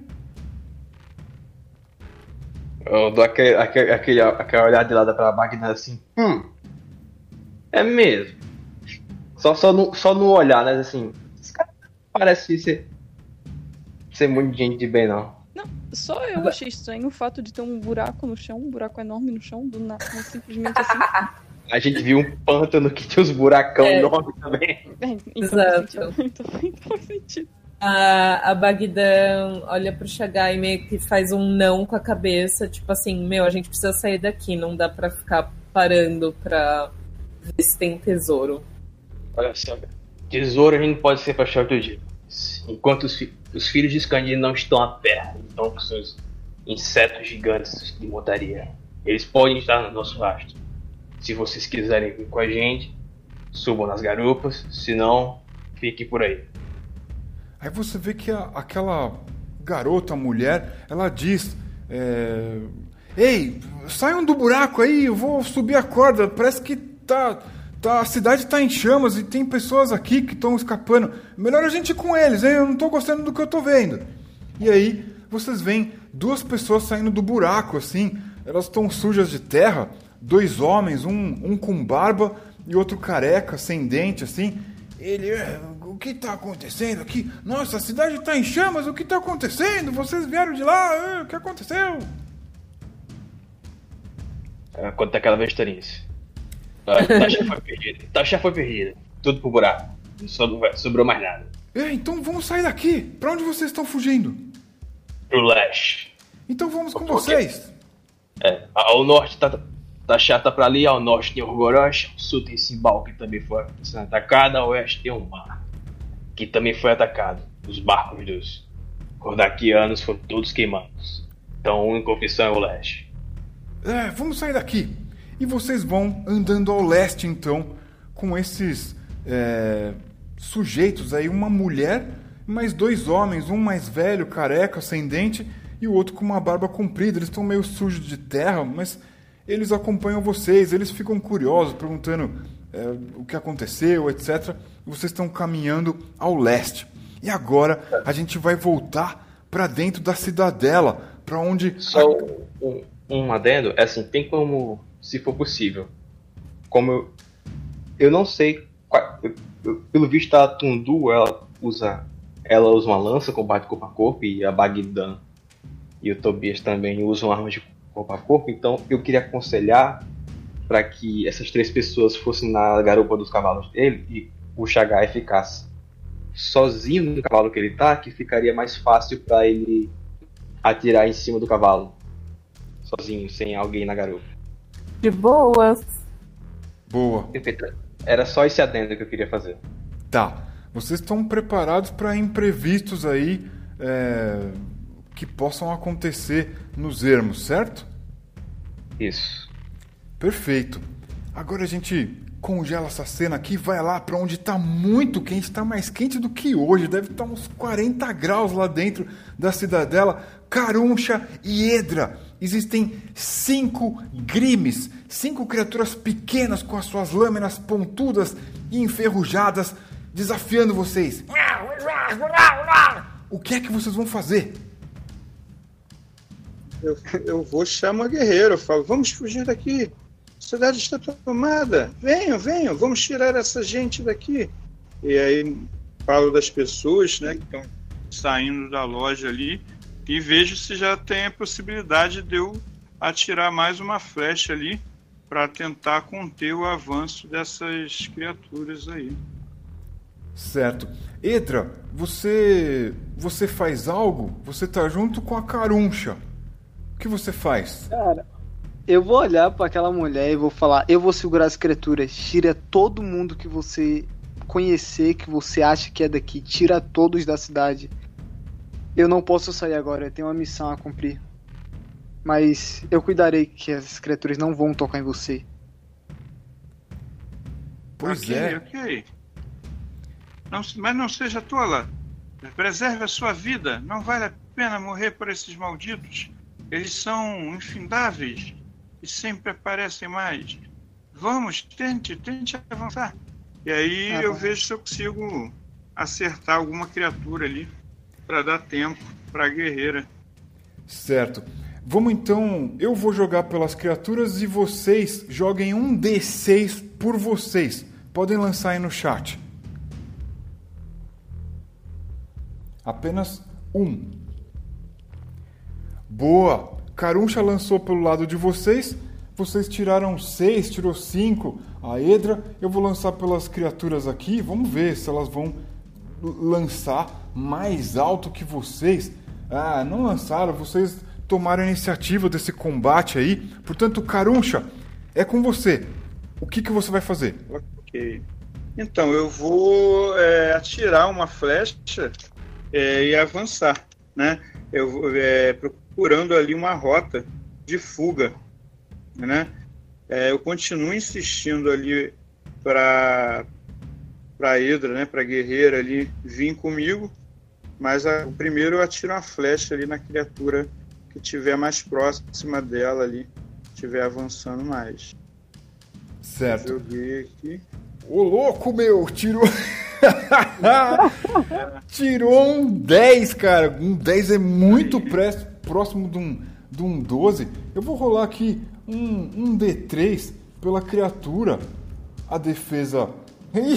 Eu dou aquele, aquele, aquele, aquela olhada de lado pra Magna assim. Hum. É mesmo. Só, só, no, só no olhar, né? Assim. Esse cara parece ser. ser muito gente de bem, não. Só eu achei estranho o fato de ter um buraco no chão, um buraco enorme no chão, do nada, *laughs* simplesmente assim. A gente viu um pântano que tinha uns buracão É. enormes também. É, então Exato. *laughs* faz sentido. Então, então faz sentido. A, a Bagdan olha pro Shagai e meio que faz um não com a cabeça, tipo assim, meu, a gente precisa sair daqui, não dá pra ficar parando pra ver se tem tesouro. Olha só. Tesouro a gente pode ser pra outro dia. Enquanto os, fi- os filhos de Skandir não estão a pé, então que são os insetos gigantes de montaria. Eles podem estar no nosso rastro. Se vocês quiserem vir com a gente, subam nas garupas, se não, fique por aí. Aí você vê que a- aquela garota, mulher, ela diz: é, Ei, saiam do buraco aí, eu vou subir a corda. Parece que tá, tá, a cidade tá em chamas e tem pessoas aqui que estão escapando. Melhor a gente ir com eles, hein? Eu não tô gostando do que eu tô vendo. E aí vocês veem duas pessoas saindo do buraco, assim. Elas estão sujas de terra. Dois homens, um, um com barba e outro careca, sem dente, assim. Ele, "É, o que está acontecendo aqui? Nossa, a cidade está em chamas, o que está acontecendo? Vocês vieram de lá, "É, o que aconteceu? Ah, Quanto àquela bestarice. Ah, Tasha foi perdida. Tasha foi perdida. Tudo pro buraco. Não sobrou, sobrou mais nada. É, então vamos sair daqui. Para onde vocês estão fugindo? Pro leste. Então vamos com vocês. É, ao norte tá, tá chata pra ali, ao norte tem Orgorosh, ao sul tem Simbal, que também foi sendo atacada, ao oeste tem o mar, que também foi atacado. Os barcos dos Kordakianos foram todos queimados. Então a única opção é o leste. É, vamos sair daqui. E vocês vão andando ao leste, então, com esses é, sujeitos aí, uma mulher, mais dois homens, um mais velho, careca, sem dente, e o outro com uma barba comprida. Eles estão meio sujos de terra, mas eles acompanham vocês, eles ficam curiosos, perguntando é, o que aconteceu, etc. Vocês estão caminhando ao leste. E agora a gente vai voltar para dentro da cidadela, para onde Só um, um adendo, é assim, tem como, se for possível, como eu, eu não sei, qual- eu- eu- pelo visto a Tundu, ela usa, ela usa uma lança, combate corpo a corpo, e a Bagdan e o Tobias também usam armas de corpo a corpo, então eu queria aconselhar para que essas três pessoas fossem na garupa dos cavalos dele e o Shagai ficasse sozinho no cavalo que ele tá, que ficaria mais fácil para ele atirar em cima do cavalo. Sozinho, sem alguém na garupa. De boas. Boa. Perfeito. Era só esse adendo que eu queria fazer. Tá. Vocês estão preparados para imprevistos aí é, que possam acontecer nos ermos, certo? Isso. Perfeito. Agora a gente congela essa cena aqui, vai lá para onde está muito quente, está mais quente do que hoje, deve estar tá uns 40 graus lá dentro da cidadela. Caruncha e Edra. Existem cinco grimes, cinco criaturas pequenas com as suas lâminas pontudas e enferrujadas, desafiando vocês. O que é que vocês vão fazer? Eu, eu vou chamar guerreiro, eu falo, vamos fugir daqui. A cidade está tomada. Venham, venham, vamos tirar essa gente daqui. E aí falo das pessoas né, que estão saindo da loja ali e vejo se já tem a possibilidade de eu atirar mais uma flecha ali para tentar conter o avanço dessas criaturas aí. Certo. Edra, você você faz algo? Você tá junto com a Caruncha. O que você faz? Cara, eu vou olhar para aquela mulher e vou falar: eu vou segurar as criaturas. Tira todo mundo que você conhecer, que você acha que é daqui. Tira todos da cidade. Eu não posso sair agora, eu tenho uma missão a cumprir. Mas eu cuidarei que as criaturas não vão tocar em você. Pois ok, é. ok. Não, mas não seja tola. Preserve a sua vida. Não vale a pena morrer por esses malditos. Eles são infindáveis e sempre aparecem mais. Vamos, tente, tente avançar. E aí Tá eu vejo se eu consigo acertar alguma criatura ali para dar tempo para a guerreira. Certo. Vamos então. Eu vou jogar pelas criaturas e vocês joguem um D6 por vocês. Podem lançar aí no chat. Apenas um. Boa! Caruncha lançou pelo lado de vocês. Vocês tiraram seis, tirou cinco. A Edra, eu vou lançar pelas criaturas aqui. Vamos ver se elas vão lançar mais alto que vocês. Ah, não lançaram, vocês tomaram a iniciativa desse combate aí. Portanto, Caruncha, é com você. O que, que você vai fazer? Ok. Então, eu vou é, atirar uma flecha é, e avançar, né? Eu vou, é, procurando ali uma rota de fuga, né? É, eu continuo insistindo ali para para Hidra, né? Para guerreira ali vir comigo, mas a, primeiro eu atiro uma flecha ali na criatura que tiver mais próxima dela ali, estiver avançando mais. Certo. Joguei aqui. Ô louco, meu! Tirou. *laughs* Tirou um 10, cara. Um 10 é muito pré- próximo de um, de um 12. Eu vou rolar aqui um, um D3 pela criatura. A defesa. *laughs*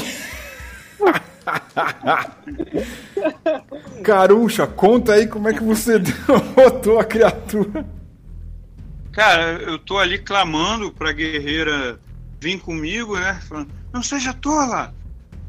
Caruncha, conta aí como é que você *laughs* derrotou a criatura. Cara, eu tô ali clamando pra guerreira vir comigo, né? Falando, não seja tola!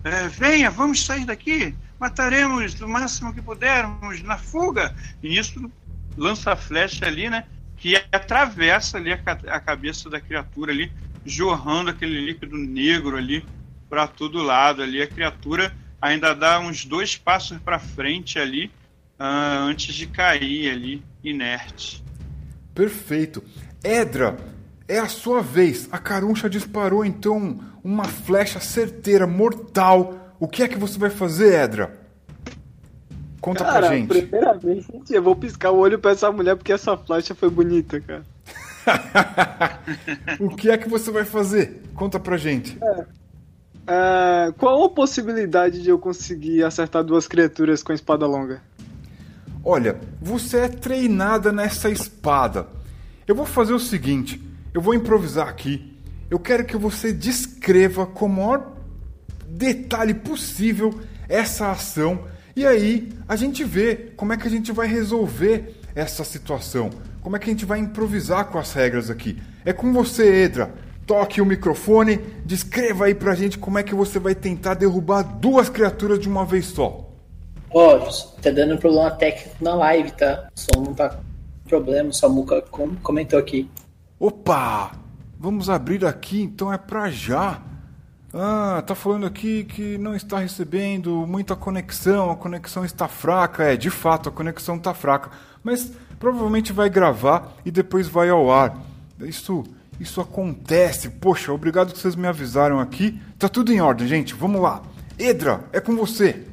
É, venha, vamos sair daqui! Mataremos o máximo que pudermos na fuga! E nisso lança flecha ali, né? Que atravessa ali a, a cabeça da criatura ali, jorrando aquele líquido negro ali para todo lado ali. A criatura ainda dá uns dois passos para frente ali, ah, antes de cair ali, inerte. Perfeito. Edra, é a sua vez. A Caruncha disparou então uma flecha certeira, mortal. O que é que você vai fazer, Edra? Conta Cara, pra gente. primeiramente, eu vou piscar o olho pra essa mulher porque essa flecha foi bonita, cara. *laughs* o que é que você vai fazer? Conta pra gente. Ah, qual a possibilidade de eu conseguir acertar duas criaturas com a espada longa? Olha, você é treinada nessa espada. Eu vou fazer o seguinte: eu vou improvisar aqui. Eu quero que você descreva com o maior detalhe possível essa ação. E aí a gente vê como é que a gente vai resolver essa situação. Como é que a gente vai improvisar com as regras aqui. É com você, Edra. Toque o microfone, descreva aí pra gente como é que você vai tentar derrubar duas criaturas de uma vez só. Ó, tá dando problema técnico na live, tá? O som não tá com problema, o Samuca com- comentou aqui. Opa! Vamos abrir aqui, então é pra já. Ah, tá falando aqui que não está recebendo muita conexão, a conexão está fraca. É, de fato, a conexão está fraca. Mas provavelmente vai gravar e depois vai ao ar. Isso, isso acontece. Poxa, obrigado que vocês me avisaram aqui. Tá tudo em ordem, gente. Vamos lá. Edra, é com você.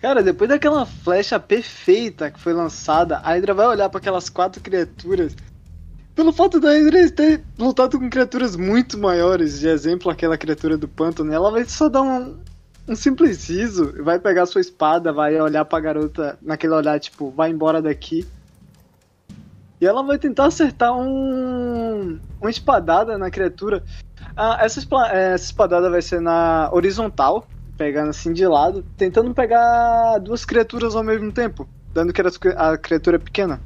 Cara, depois daquela flecha perfeita que foi lançada, a Hydra vai olhar para aquelas quatro criaturas. Pelo fato da Hydra ter lutado com criaturas muito maiores, de exemplo aquela criatura do pântano, ela vai só dar um, um simples riso, vai pegar sua espada, vai olhar pra garota naquele olhar tipo, vai embora daqui. E ela vai tentar acertar um uma espadada na criatura. Ah, essa, eh, essa espadada vai ser na horizontal, pegando assim de lado, tentando pegar duas criaturas ao mesmo tempo, dando que a criatura pequena.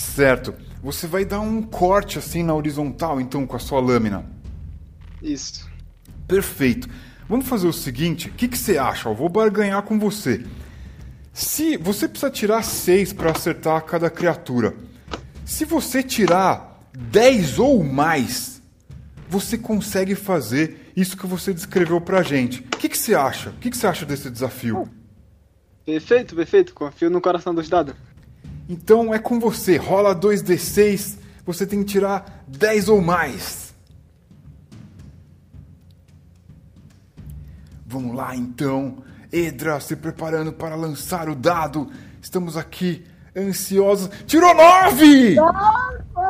Certo. Você vai dar um corte assim na horizontal, então, com a sua lâmina. Isso. Perfeito. Vamos fazer o seguinte: o que, que você acha? Eu vou barganhar com você. Se você precisa tirar 6 para acertar cada criatura, se você tirar 10 ou mais, você consegue fazer isso que você descreveu pra gente. O que, que você acha? O que, que você acha desse desafio? Perfeito, perfeito. Confio no coração dos dados. Então é com você. Rola 2d6, você tem que tirar 10 ou mais. Vamos lá então. Edra se preparando para lançar o dado. Estamos aqui ansiosos. Tirou 9!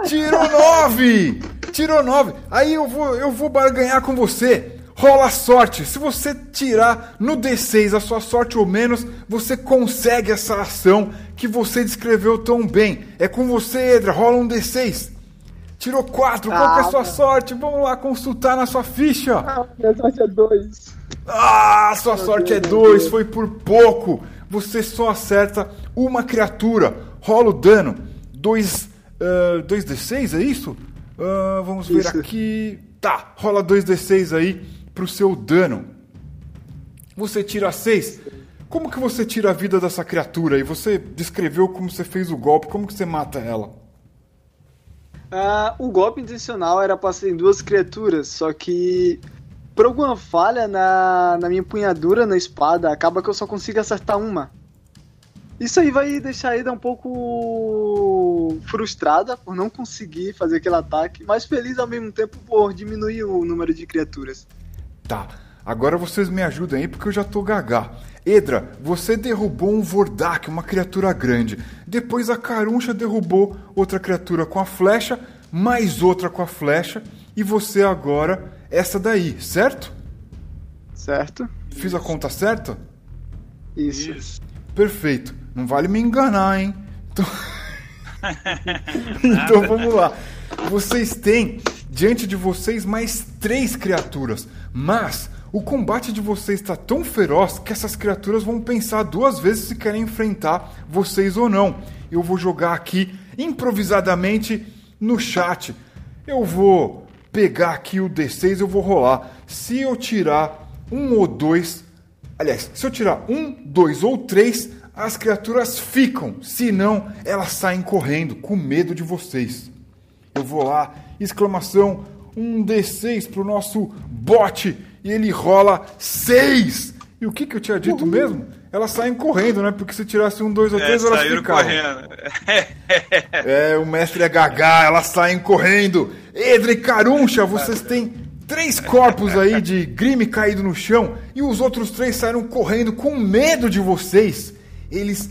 Tirou 9! Tirou 9. Aí eu vou, eu vou barganhar com você. Rola a sorte. Se você tirar no D6 a sua sorte ou menos, você consegue essa ação que você descreveu tão bem. É com você, Edra. Rola um D6. Tirou 4. Qual que é a sua sorte? Vamos lá consultar na sua ficha. Ah, minha sorte é dois. Ah, sua sorte é 2. Foi por pouco. Você só acerta uma criatura. Rola o dano. 2 2d6, é isso? Ah, vamos ver Isso. aqui. Tá, rola 2d6 aí pro seu dano. Você tira 6. Como que você tira a vida dessa criatura? E você descreveu como você fez o golpe. Como que você mata ela? Ah, o golpe intencional era pra ser em duas criaturas, só que por alguma falha na, na minha empunhadura na espada, acaba que eu só consigo acertar uma. Isso aí vai deixar a Ida um pouco frustrada por não conseguir fazer aquele ataque, mas feliz ao mesmo tempo por diminuir o número de criaturas. Tá, agora vocês me ajudem aí porque eu já tô gagá. Edra, você derrubou um Vordak, uma criatura grande. Depois a Caruncha derrubou outra criatura com a flecha, mais outra com a flecha. E você agora, essa daí, certo? Certo? Fiz a conta certa? Isso. Isso. Perfeito. Não vale me enganar, hein? Então, *laughs* então vamos lá. Vocês têm diante de vocês mais três criaturas, mas o combate de vocês está tão feroz que essas criaturas vão pensar duas vezes se querem enfrentar vocês ou não. Eu vou jogar aqui improvisadamente no chat. Eu vou pegar aqui o D6 eu vou rolar. Se eu tirar um ou dois, aliás, se eu tirar um, dois ou três, as criaturas ficam. Se não, elas saem correndo com medo de vocês. Eu vou lá, exclamação, um D6 pro nosso bot e ele rola 6. E o que, que eu tinha dito mesmo? Elas saem correndo, né? Porque se tirasse um, dois ou É, três, elas saíram ficavam. correndo. É, o mestre é gagá, elas saem correndo. Edra e Caruncha, vocês têm três corpos aí de Grime caído no chão e os outros três saíram correndo com medo de vocês. Eles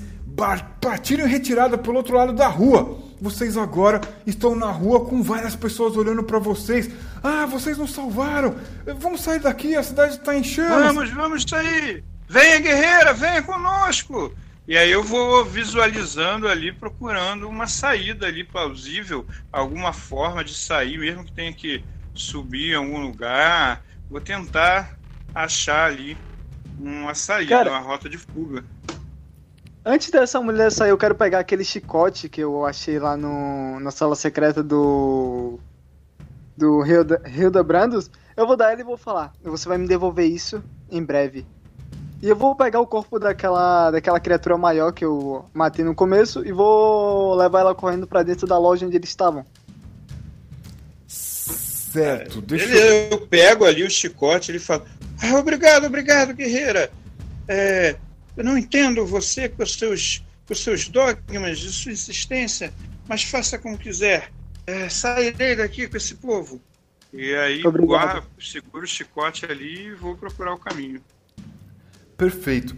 partiram em retirada pelo outro lado da rua. Vocês agora estão na rua com várias pessoas olhando pra vocês. Ah, vocês nos salvaram. Vamos sair daqui, a cidade está em chamas. Vamos, vamos sair! Venha, guerreira, venha conosco! E aí eu vou visualizando ali, procurando uma saída ali plausível, alguma forma de sair, mesmo que tenha que subir em algum lugar. Vou tentar achar ali uma saída, Cara- uma rota de fuga. Antes dessa mulher sair, eu quero pegar aquele chicote que eu achei lá no, na sala secreta do. do Hilda, Brandos. Eu vou dar ela e vou falar. Você vai me devolver isso em breve. E eu vou pegar o corpo daquela, daquela criatura maior que eu matei no começo e vou levar ela correndo pra dentro da loja onde eles estavam. Certo, deixa eu... Ele, eu pego ali o chicote, ele fala: ah, Obrigado, obrigado, guerreira. É, eu não entendo você com os seus, com os seus dogmas de sua insistência mas faça como quiser. É, sairei daqui com esse povo. E aí, Obrigado. guarda, seguro o chicote ali e vou procurar o caminho. Perfeito.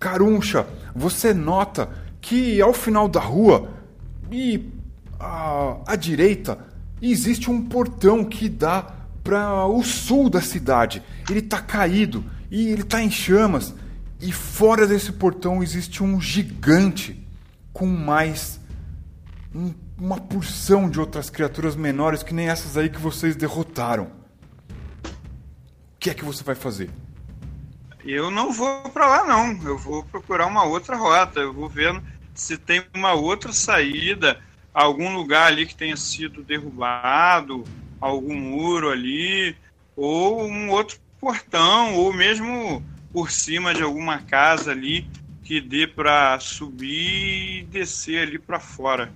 Caruncha, você nota que ao final da rua e à, à direita existe um portão que dá para o sul da cidade. Ele está caído e ele está em chamas. E fora desse portão existe um gigante com mais um- uma porção de outras criaturas menores que nem essas aí que vocês derrotaram. O que é que você vai fazer? Eu não vou para lá, não. Eu vou procurar uma outra rota. Eu vou vendo se tem uma outra saída, algum lugar ali que tenha sido derrubado, algum muro ali, ou um outro portão, ou mesmo por cima de alguma casa ali que dê para subir e descer ali para fora.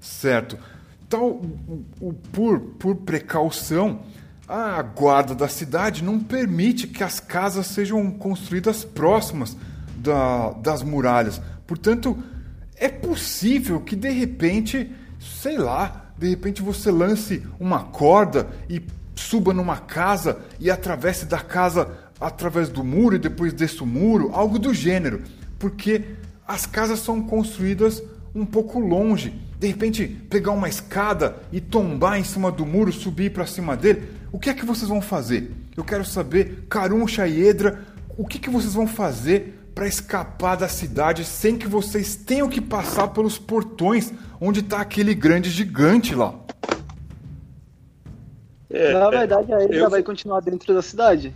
Certo. Então, por, por precaução, a guarda da cidade não permite que as casas sejam construídas próximas da- das muralhas. Portanto, é possível que de repente, sei lá, de repente você lance uma corda e suba numa casa e atravesse da casa através do muro e depois desça o muro, algo do gênero. Porque as casas são construídas um pouco longe. De repente, pegar uma escada e tombar em cima do muro, subir para cima dele. O que é que vocês vão fazer? Eu quero saber, Caruncha e Edra, o que, que vocês vão fazer para escapar da cidade sem que vocês tenham que passar pelos portões onde está aquele grande gigante lá? É, Na verdade, a Edra eu- vai continuar dentro da cidade.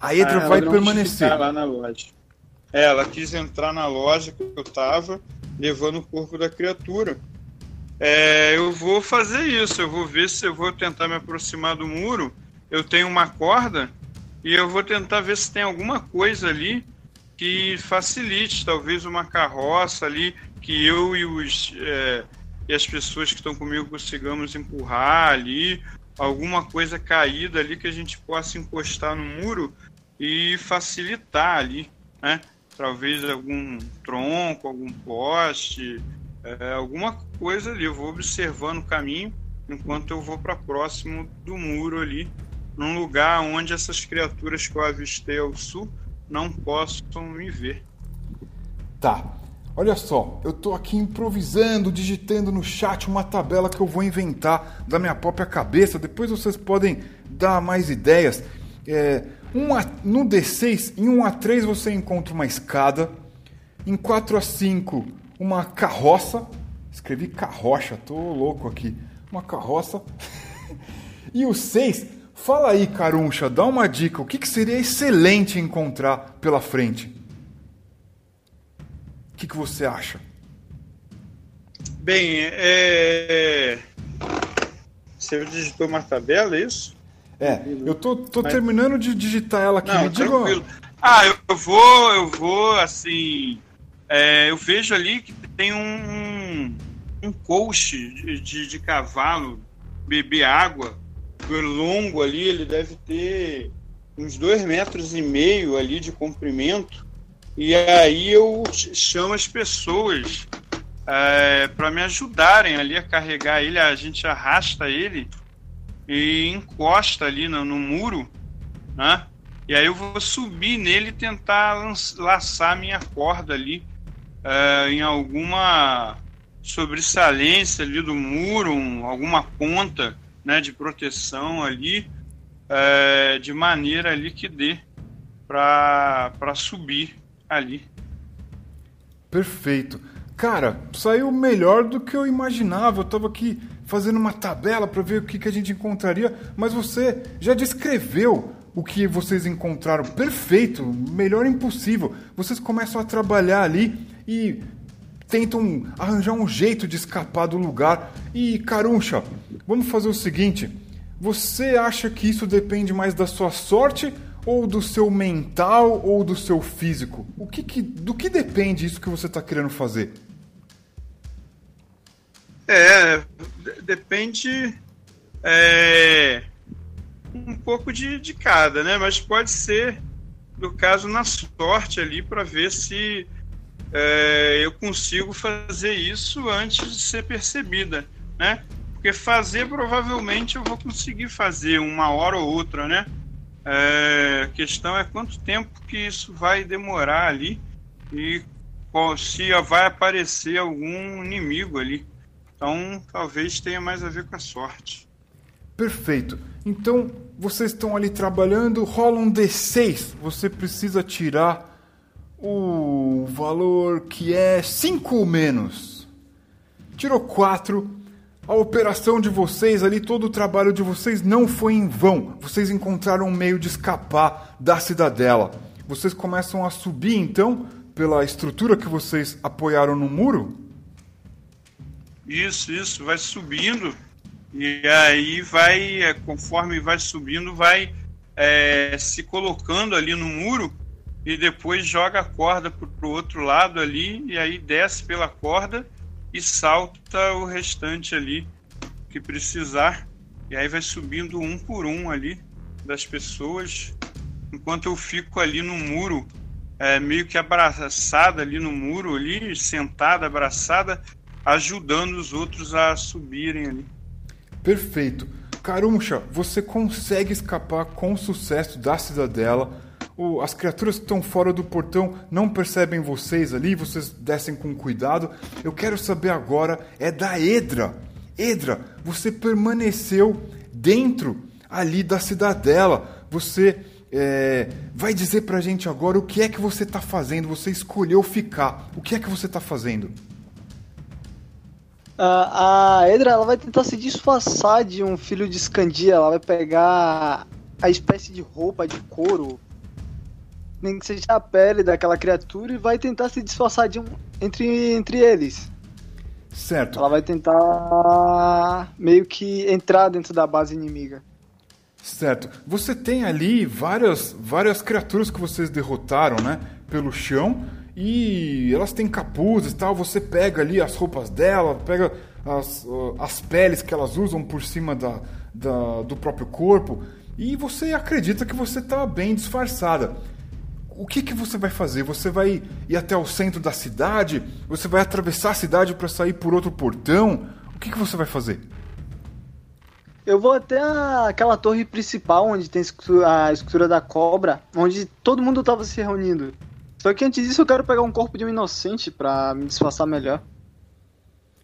A Edra Ah, vai permanecer. lá na loja. É, ela quis entrar na loja que eu tava, levando o corpo da criatura. É, eu vou fazer isso, eu vou ver se eu vou tentar me aproximar do muro. Eu tenho uma corda e eu vou tentar ver se tem alguma coisa ali que facilite, talvez uma carroça ali que eu e os é, e as pessoas que estão comigo consigamos empurrar ali, alguma coisa caída ali que a gente possa encostar no muro e facilitar ali, né? Talvez algum tronco, algum poste, é, alguma coisa ali. Eu vou observando o caminho enquanto eu vou para próximo do muro ali, num lugar onde essas criaturas que eu avistei ao sul não possam me ver. Tá. Olha só, eu tô aqui improvisando, digitando no chat uma tabela que eu vou inventar da minha própria cabeça. Depois vocês podem dar mais ideias. É, um a- no D6, em 1 a 3 você encontra uma escada. Em 4 a 5, uma carroça. Escrevi carroça, tô louco aqui. Uma carroça. *laughs* e o 6, fala aí, Caruncha, dá uma dica. O que, que seria excelente encontrar pela frente? O que, que você acha? Bem, é... você digitou uma tabela, é isso? É, eu tô, tô Mas- terminando de digitar ela aqui. Não, Me diga. tranquilo. Ah, eu, eu vou, eu vou, assim. é, eu vejo ali que tem um, um coche de, de, de cavalo beber água longo ali, ele deve ter uns dois metros e meio ali de comprimento. E aí eu ch- chamo as pessoas para me ajudarem ali a carregar ele, a gente arrasta ele e encosta ali no, no muro, né? E aí eu vou subir nele e tentar laçar minha corda ali eh, em alguma sobressalência ali do muro, um- alguma ponta né, de proteção ali, eh, de maneira ali que dê para subir ali. Perfeito. Cara, saiu melhor do que eu imaginava. Eu tava aqui fazendo uma tabela para ver o que, que a gente encontraria, mas você já descreveu o que vocês encontraram. Perfeito, melhor impossível. Vocês começam a trabalhar ali e tentam arranjar um jeito de escapar do lugar. E Caruncha, vamos fazer o seguinte: você acha que isso depende mais da sua sorte ou do seu mental ou do seu físico? O que, que do que depende isso que você está querendo fazer? É, de- depende é, um pouco de, de cada, né? Mas pode ser, no caso, na sorte ali, para ver se é, eu consigo fazer isso antes de ser percebida, né? Porque fazer provavelmente eu vou conseguir fazer uma hora ou outra, né? É, a questão é quanto tempo que isso vai demorar ali e se vai aparecer algum inimigo ali. Então talvez tenha mais a ver com a sorte. Perfeito. Então vocês estão ali trabalhando, rola um D6. Você precisa tirar o valor que é 5 ou menos. Tirou 4. A operação de vocês ali, todo o trabalho de vocês não foi em vão. Vocês encontraram um meio de escapar da cidadela. Vocês começam a subir então pela estrutura que vocês apoiaram no muro? Isso, isso, vai subindo e aí vai, é, conforme vai subindo, vai é, se colocando ali no muro e depois joga a corda para o outro lado ali e aí desce pela corda e salta o restante ali que precisar. E aí vai subindo um por um ali das pessoas, enquanto eu fico ali no muro, é, meio que abraçada ali no muro ali, sentada, abraçada, ajudando os outros a subirem ali. Perfeito. Carumcha, você consegue escapar com sucesso da cidadela as criaturas que estão fora do portão não percebem vocês ali, vocês descem com cuidado. Eu quero saber agora é da Edra. Edra, você permaneceu dentro ali da cidadela. Você é, vai dizer pra gente agora o que é que você está fazendo. Você escolheu ficar. O que é que você está fazendo? A Edra ela vai tentar se disfarçar de um filho de Scandia. Ela vai pegar a espécie de roupa de couro nem que seja a pele daquela criatura e vai tentar se disfarçar de um, entre, entre eles. Certo. Ela vai tentar meio que entrar dentro da base inimiga. Certo. Você tem ali várias, várias criaturas que vocês derrotaram, né? Pelo chão. E elas têm capuzes e tal. Você pega ali as roupas dela, pega as, as peles que elas usam por cima da, da, do próprio corpo. E você acredita que você está bem disfarçada o que, que você vai fazer? Você vai ir até o centro da cidade? Você vai atravessar a cidade para sair por outro portão? O que, que você vai fazer? Eu vou até aquela torre principal onde tem a escultura da cobra, onde todo mundo estava se reunindo. Só que antes disso eu quero pegar um corpo de um inocente para me disfarçar melhor.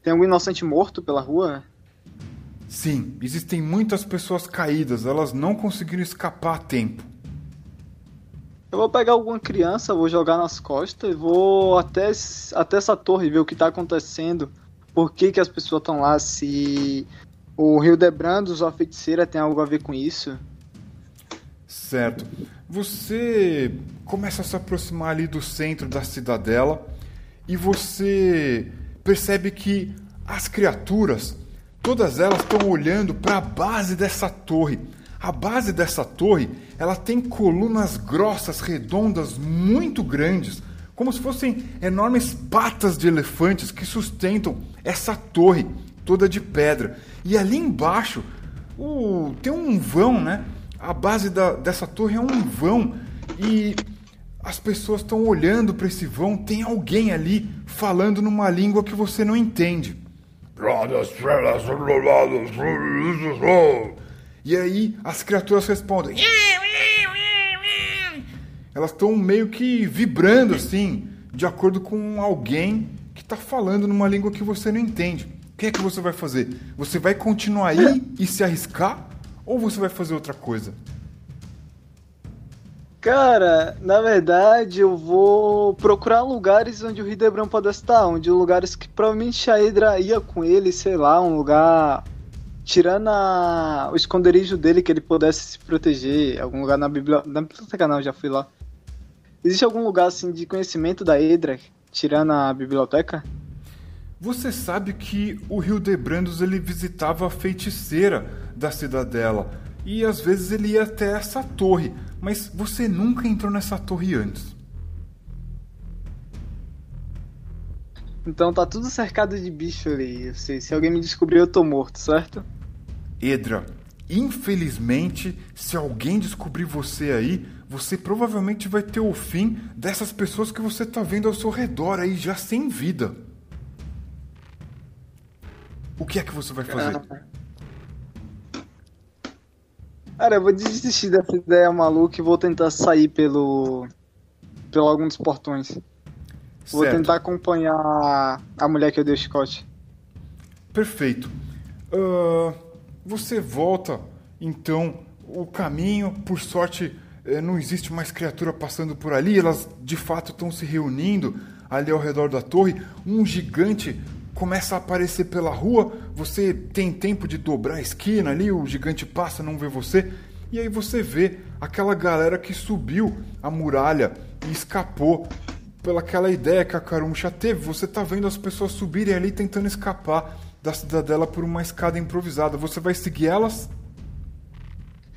Tem algum inocente morto pela rua? Sim, existem muitas pessoas caídas, elas não conseguiram escapar a tempo. Eu vou pegar alguma criança, vou jogar nas costas e vou até, até essa torre ver o que tá acontecendo. Por que, que as pessoas estão lá? Se o Rio de Brandos ou a feiticeira tem algo a ver com isso? Certo. Você começa a se aproximar ali do centro da cidadela e você percebe que as criaturas, todas elas estão olhando para a base dessa torre. A base dessa torre, ela tem colunas grossas, redondas, muito grandes, como se fossem enormes patas de elefantes que sustentam essa torre toda de pedra. E ali embaixo o, tem um vão, né? A base da, dessa torre é um vão e as pessoas estão olhando para esse vão. Tem alguém ali falando numa língua que você não entende. E aí as criaturas respondem. Elas estão meio que vibrando assim, de acordo com alguém que está falando numa língua que você não entende. O que é que você vai fazer? Você vai continuar aí e se arriscar? Ou você vai fazer outra coisa? Cara, na verdade eu vou procurar lugares onde o Hidebran pode estar, onde lugares que provavelmente a Hydra ia com ele, sei lá, um lugar tirando a, o esconderijo dele que ele pudesse se proteger, algum lugar na biblioteca, na biblioteca não, já fui lá. Existe algum lugar assim de conhecimento da Edra, tirando a biblioteca? Você sabe que o Rio de Brandos ele visitava a feiticeira da cidadela e às vezes ele ia até essa torre, mas você nunca entrou nessa torre antes. Então tá tudo cercado de bicho ali. Se, se alguém me descobrir, eu tô morto, certo? Edra, infelizmente, se alguém descobrir você aí, você provavelmente vai ter o fim dessas pessoas que você tá vendo ao seu redor aí, já sem vida. O que é que você vai fazer? Cara, eu vou desistir dessa ideia maluca e vou tentar sair pelo. pelo algum dos portões. Vou Certo. tentar acompanhar a mulher que eu dei o chicote. Perfeito. Ah, você volta, então, o caminho. Por sorte, eh, não existe mais criatura passando por ali. Elas, de fato, estão se reunindo ali ao redor da torre. Um gigante começa a aparecer pela rua. Você tem tempo de dobrar a esquina ali. O gigante passa, não vê você. E aí você vê aquela galera que subiu a muralha e escapou pelaquela ideia que a Karumcha teve. Você tá vendo as pessoas subirem ali tentando escapar da cidadela por uma escada improvisada. Você vai seguir elas?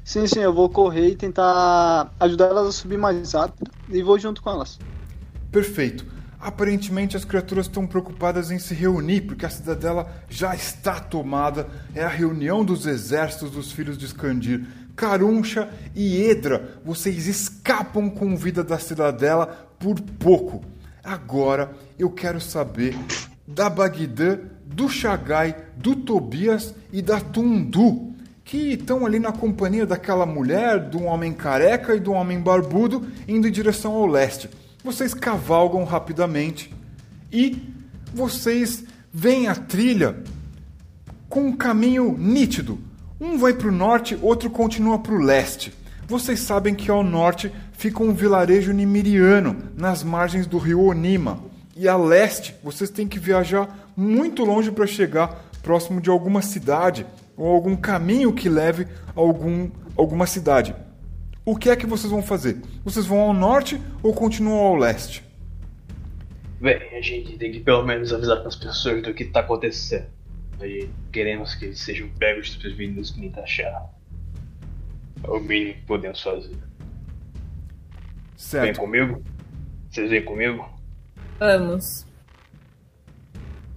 Sim, sim, eu vou correr e tentar ajudar elas a subir mais rápido e vou junto com elas. Perfeito. Aparentemente as criaturas estão preocupadas em se reunir, porque a cidadela já está tomada. É a reunião dos exércitos dos filhos de Skandir. Karuncha e Edra, vocês escapam com vida da cidadela por pouco. Agora eu quero saber da Bagdã, do Shagai, do Tobias e da Tundu, que estão ali na companhia daquela mulher, de um homem careca e de um homem barbudo, indo em direção ao leste. Vocês cavalgam rapidamente e vocês veem a trilha com um caminho nítido. Um vai para o norte, outro continua para o leste. Vocês sabem que ao norte fica um vilarejo nimiriano, nas margens do rio Onima. E a leste, vocês têm que viajar muito longe para chegar próximo de alguma cidade ou algum caminho que leve a algum, alguma cidade. O que é que vocês vão fazer? Vocês vão ao norte ou continuam ao leste? Bem, a gente tem que pelo menos avisar as pessoas do que tá acontecendo. Gente queremos que eles sejam pegos desprevenidos que nem taxar. É o mínimo que podemos fazer. Vem Certo. comigo? Vocês vêm comigo? Vamos.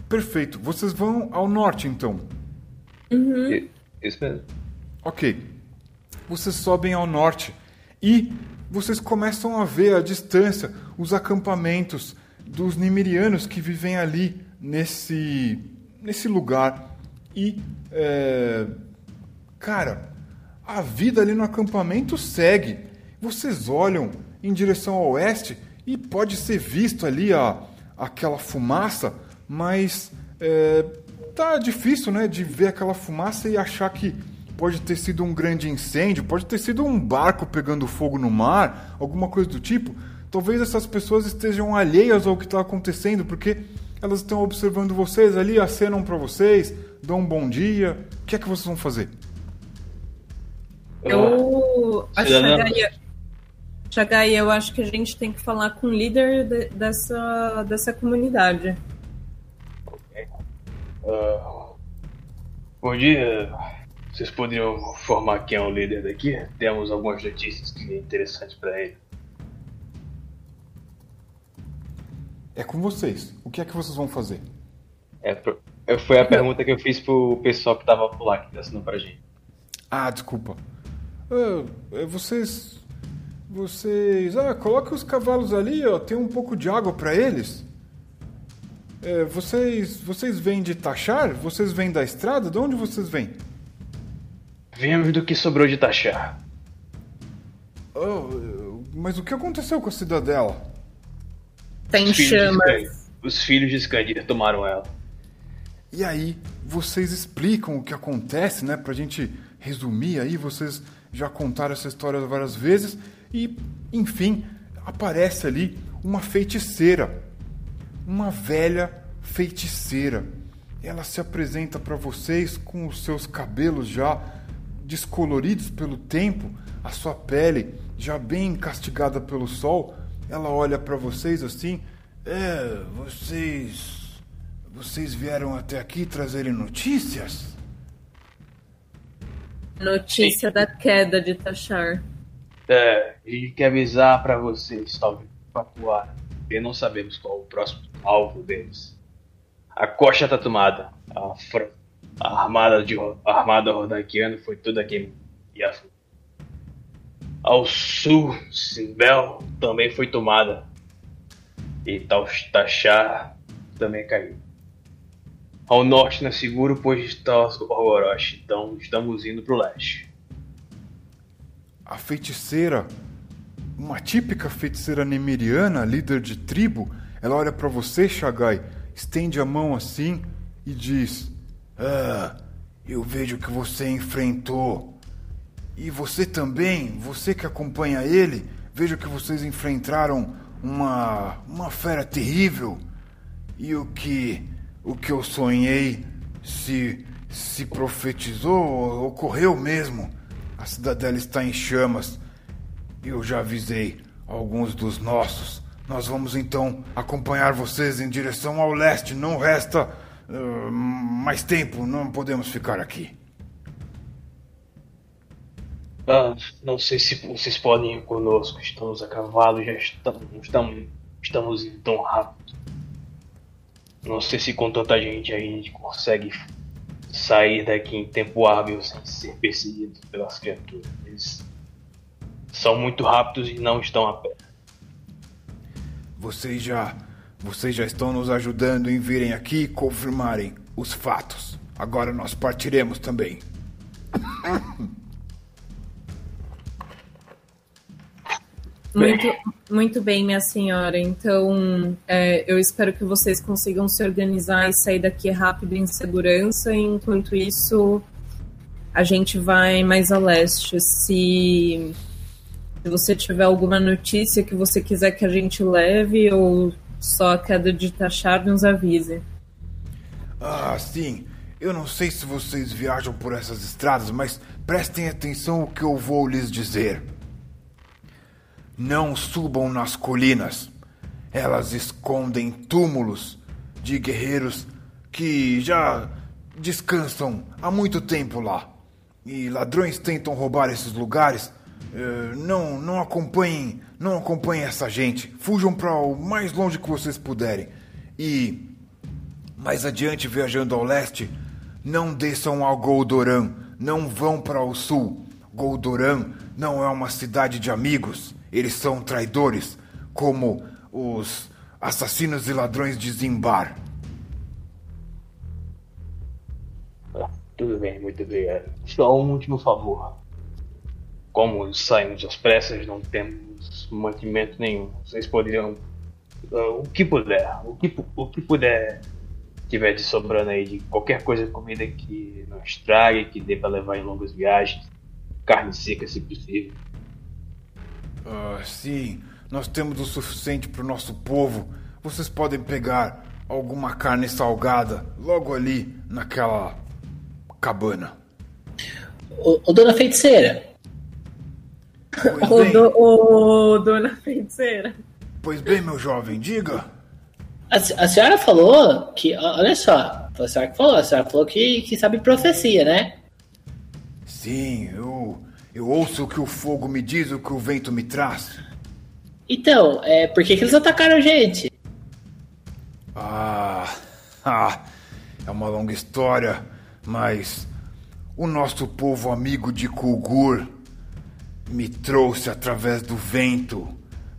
Perfeito. Vocês vão ao norte então. I- Isso mesmo. Ok. Vocês sobem ao norte e vocês começam a ver à distância os acampamentos dos Nimirianos que vivem ali nesse, nesse lugar. E, é, cara, a vida ali no acampamento segue. Vocês olham em direção ao oeste e pode ser visto ali a, aquela fumaça, mas é, tá difícil, né, de ver aquela fumaça e achar que pode ter sido um grande incêndio, pode ter sido um barco pegando fogo no mar, alguma coisa do tipo. Talvez essas pessoas estejam alheias ao que está acontecendo, porque elas estão observando vocês ali, acenam para vocês, dão um bom dia. O que é que vocês vão fazer? Eu. A Cidadã. Shagai, eu acho que a gente tem que falar com o líder de- dessa, dessa comunidade. Ah, bom dia. Vocês poderiam informar quem é o líder daqui? Temos algumas notícias que é interessantes para ele. É com vocês. O que é que vocês vão fazer? É, é, foi a pergunta que eu fiz pro pessoal que tava por lá, que tá assinando pra gente. Ah, desculpa. Ah, é, vocês. Vocês. Ah, coloque os cavalos ali, ó. Tem um pouco de água para eles. É, vocês. Vocês vêm de Tachar? Vocês vêm da estrada? De onde vocês vêm? Vemos do que sobrou de taxar. Oh, mas o que aconteceu com a cidadela? Tem Os filhos de chamas. Os filhos de Scandir tomaram ela. E aí, vocês explicam o que acontece, né? Pra gente resumir aí, vocês já contaram essa história várias vezes. E, enfim, aparece ali uma feiticeira. Uma velha feiticeira. Ela se apresenta para vocês com os seus cabelos já descoloridos pelo tempo, a sua pele já bem castigada pelo sol. Ela olha para vocês assim: É, vocês. Vocês vieram até aqui trazerem notícias? Notícia da queda de Tachar. É, gente quer avisar pra vocês, talvez, Papuara. E não sabemos qual o próximo alvo deles. A coxa tá tomada. A, fro- a armada, de, a armada rodaquiana foi toda queimada. E a, Ao sul, Simbel também foi tomada. E Tachar também caiu. Ao norte não é seguro, pois está Orochi. Então estamos indo para o leste. A feiticeira, uma típica feiticeira nemiriana, líder de tribo, ela olha para você, Shagai, estende a mão assim e diz: Ah, eu vejo que você enfrentou. E você também, você que acompanha ele, vejo que vocês enfrentaram uma uma fera terrível. E o que o que eu sonhei se se profetizou, ocorreu mesmo. A cidadela está em chamas. Eu já avisei alguns dos nossos. Nós vamos então acompanhar vocês em direção ao leste. Não resta uh, mais tempo. Não podemos ficar aqui. Ah, não sei se vocês podem ir conosco. Estamos a cavalo, já estamos, estamos, estamos indo tão rápido. Não sei se com tanta gente a gente consegue sair daqui em tempo hábil sem ser perseguido pelas criaturas. Eles são muito rápidos e não estão a pé. Vocês já, vocês já estão nos ajudando em virem aqui e confirmarem os fatos. Agora nós partiremos também. Muito, muito bem, minha senhora. Então, é, eu espero que vocês consigam se organizar e sair daqui rápido em segurança. Enquanto isso, a gente vai mais a leste. Se, se você tiver alguma notícia que você quiser que a gente leve ou só a queda de taxar, nos avise. Ah, sim. Eu não sei se vocês viajam por essas estradas, mas prestem atenção ao que eu vou lhes dizer. Não subam nas colinas. Elas escondem túmulos de guerreiros que já descansam há muito tempo lá. E ladrões tentam roubar esses lugares. Uh, não, não acompanhem, não acompanhem essa gente. Fujam para o mais longe que vocês puderem. E mais adiante, viajando ao leste, não desçam ao Goldoran. Não vão para o sul. Goldoran não é uma cidade de amigos. Eles são traidores, como os assassinos e ladrões de Zimbar. Ah, tudo bem, muito obrigado. Só um último favor. Como saímos às pressas, não temos mantimento nenhum. Vocês poderiam. Uh, o que puder. O que, o que puder tiver de sobrando aí de qualquer coisa de comida que não estrague, que dê para levar em longas viagens. Carne seca, se possível. Ah, sim, nós temos o suficiente para o nosso povo. Vocês podem pegar alguma carne salgada logo ali naquela cabana. Ô, ô dona feiticeira. Ô, *laughs* do, ô, dona feiticeira. Pois bem, meu jovem, diga. A, a, senhora falou que. Olha só, foi a senhora que falou, a senhora falou que, que sabe profecia, né? Sim, eu eu ouço o que o fogo me diz, o que o vento me traz. Então, é, por que, que eles atacaram a gente? Ah, *laughs* ah, é uma longa história, mas o nosso povo amigo de Kulgur me trouxe através do vento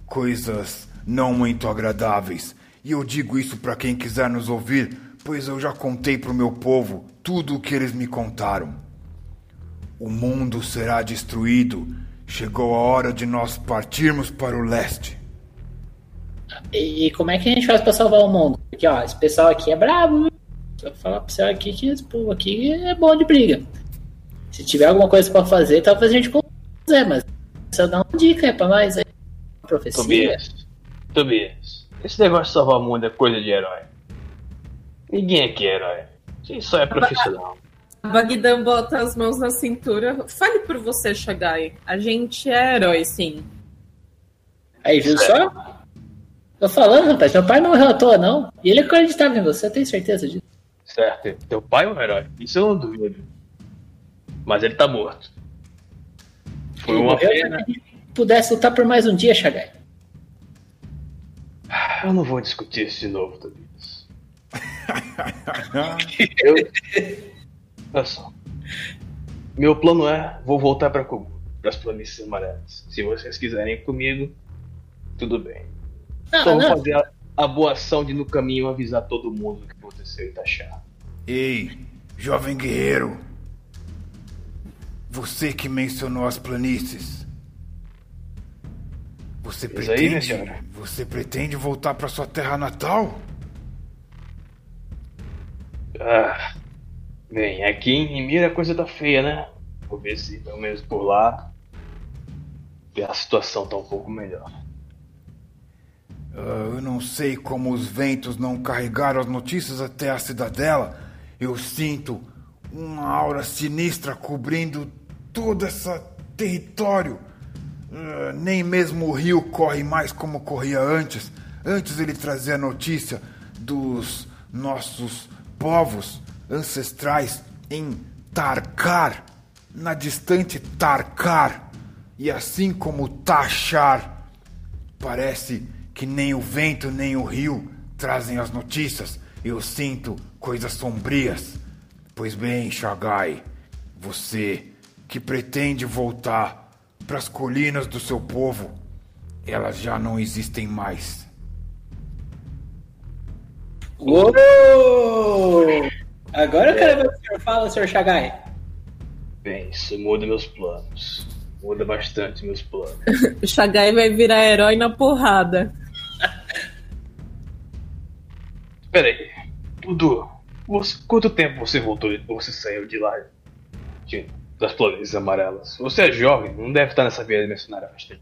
coisas não muito agradáveis. E eu digo isso para quem quiser nos ouvir, pois eu já contei para o meu povo tudo o que eles me contaram. O mundo será destruído. Chegou a hora de nós partirmos para o leste. E como é que a gente faz para salvar o mundo? Porque, ó, esse pessoal aqui é brabo. Vou falar pro você aqui que esse povo aqui é bom de briga. Se tiver alguma coisa para fazer, talvez a gente consiga fazer, mas só dá uma dica aí pra nós aí. Profecia. Tobias, Tobias, esse negócio de salvar o mundo é coisa de herói. Ninguém aqui é herói. Só é profissional. Bagdan bota as mãos na cintura. Fale por você, Shagai. A gente é herói, sim. Aí, viu só? Tô falando, rapaz. Meu pai não morreu à toa, não. E ele acreditava em você, tem certeza disso. Certo. Teu pai é um herói. Isso eu não duvido. Mas ele tá morto. Foi uma pena. Pudesse lutar por mais um dia, Shagai. Eu não vou discutir isso de novo, Tobias. *laughs* eu... Olha só. Meu plano é, vou voltar para Kogu. para as planícies amarelas. Se vocês quiserem ir comigo, tudo bem. Não, Só vou não. fazer a, a boa ação de no caminho avisar todo mundo o que aconteceu em Itachar. Ei, jovem guerreiro. Você que mencionou as planícies. Você aí, minha pretende, senhora. você pretende voltar para sua terra natal? Ah, bem, aqui em Mira a coisa tá feia, né? Vou ver se pelo menos por lá a situação tá um pouco melhor. Ah, eu não sei como os ventos não carregaram as notícias até a cidadela. Eu sinto uma aura sinistra cobrindo todo esse território. Ah, nem mesmo o rio corre mais como corria antes. Antes ele trazia notícia dos nossos povos ancestrais em Tarkar, na distante Tarkar. E assim como Tachar, Parece que nem o vento nem o rio trazem as notícias. Eu sinto coisas sombrias. Pois bem, Shagai, você que pretende voltar para as colinas do seu povo, elas já não existem mais. Uou! Agora eu quero ver o que o senhor fala, senhor Shagai. Bem, isso muda meus planos. Muda bastante meus planos. *laughs* O Shagai vai virar herói na porrada. *laughs* Peraí, Dudu, quanto tempo você voltou, você saiu de lá? De, das planícies amarelas. Você é jovem, não deve estar nessa vida mercenária faz tempo.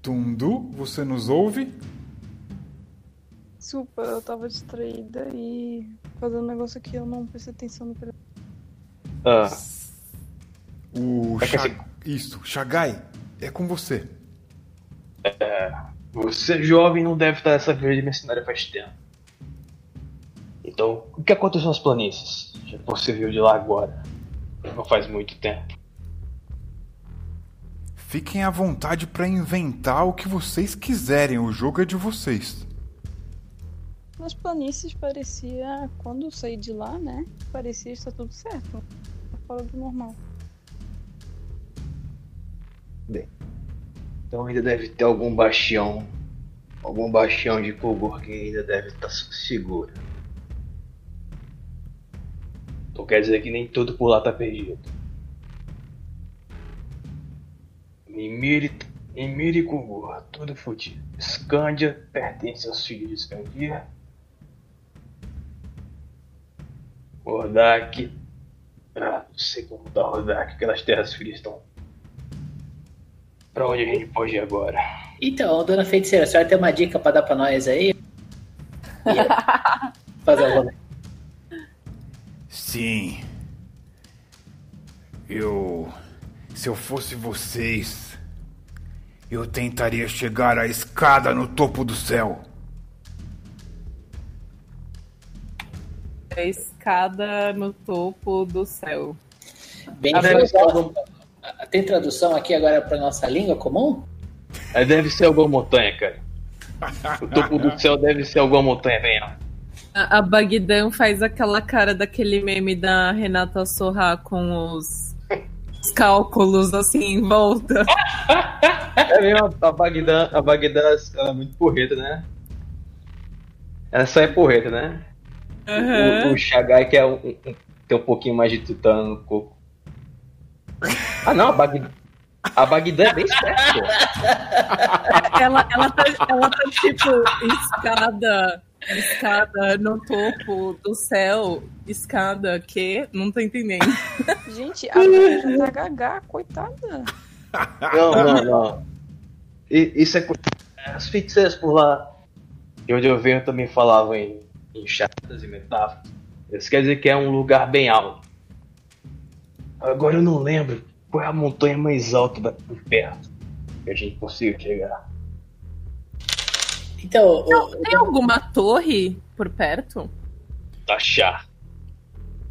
Tundu, você nos ouve? Desculpa, eu tava distraída e fazendo um negócio aqui, eu não prestei atenção no telefone. Ah, O É assim- Isso, Shagai, é com você. você é jovem não deve estar nessa vida mercenária faz tempo. Então, o que aconteceu nas planícies? Já que você veio de lá agora. Não faz muito tempo. Fiquem à vontade para inventar o que vocês quiserem, o jogo é de vocês. Nas planícies parecia, quando eu saí de lá, né? Parecia estar tudo certo. Tá Fora do normal. Então ainda deve ter algum bastião. Algum bastião de Kogor que ainda deve estar seguro. Então quer dizer que nem tudo por lá tá perdido. Mimiri e Kogor, tudo fudido. Scandia pertence aos filhos de Scandia. Hordak. Ah, não sei como tá Hordak, aquelas terras frias estão. Pra onde a gente pode ir agora? Então, dona feiticeira, a senhora tem uma dica pra dar pra nós aí? *laughs* Fazer um rolê. Sim. Eu. Se eu fosse vocês, eu tentaria chegar à escada no topo do céu. A escada no topo do céu. Bem, deve ser algum- Tem tradução aqui agora pra nossa língua comum? Deve ser alguma montanha, cara. O topo do *laughs* céu deve ser alguma montanha alta. A, a Bagdan faz aquela cara daquele meme da Renata Sorra com os, os cálculos assim em volta. É mesmo, a Bagdã, a Bagdã ela é muito porreta, né? Ela só é porreta, né? Aham. O, o Shagai que é um, um- tem um pouquinho mais de tutano no coco. Ah não, a Bagdã. A é bem esperta, pô. Ela, ela, tá, ela tá tipo escada, escada no topo do céu, escada que? Não tô entendendo. Gente, a já tá gaga, coitada. Não, não, não. I- Isso é. As feiticeiras por lá, de onde eu venho, também falavam em, em chatas e metáforas. Isso quer dizer que é um lugar bem alto. Agora eu não lembro qual é a montanha mais alta daqui perto que a gente consiga chegar. Então, o- Tem alguma torre por perto? Achar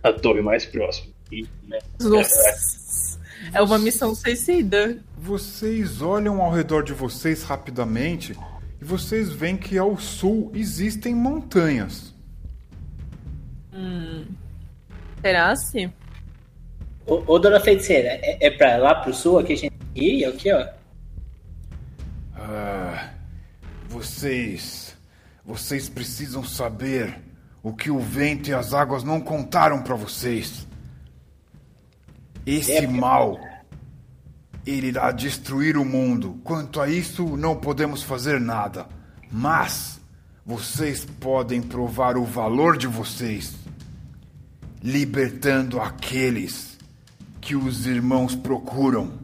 a torre mais próxima. E, né, Nossa. É uma missão suicida. Vocês olham ao redor de vocês rapidamente e vocês veem que ao sul existem montanhas. Hum. Será se? Ô, ô dona feiticeira, é, é pra lá pro sul aqui a gente ir? É o que, ó? Ah, vocês. Vocês precisam saber o que o vento e as águas não contaram pra vocês. Esse É, mal. Ele irá destruir o mundo. Quanto a isso, não podemos fazer nada. Mas vocês podem provar o valor de vocês, libertando aqueles que os irmãos procuram.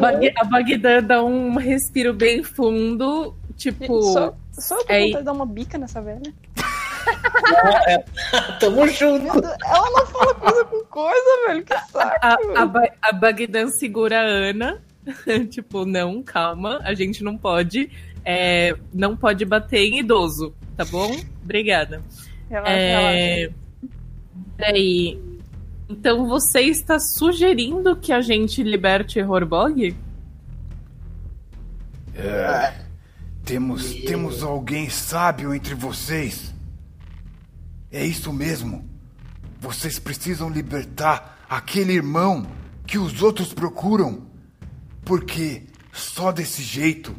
Bag- A Bagdã dá um respiro bem fundo, tipo. Só, só eu tô é- vontade de dar uma bica nessa velha. *laughs* Tamo junto. Deus, ela não fala coisa com coisa, velho. Que saco. A, a, Ba- a Bagdã segura a Ana. *laughs* tipo, não, calma, a gente não pode. é, não pode bater em idoso, tá bom? Obrigada. Relaxa, É... relaxa. Peraí. Então você está sugerindo que a gente liberte Horbog? É, temos, temos alguém sábio entre vocês. É isso mesmo. Vocês precisam libertar aquele irmão que os outros procuram. Porque só desse jeito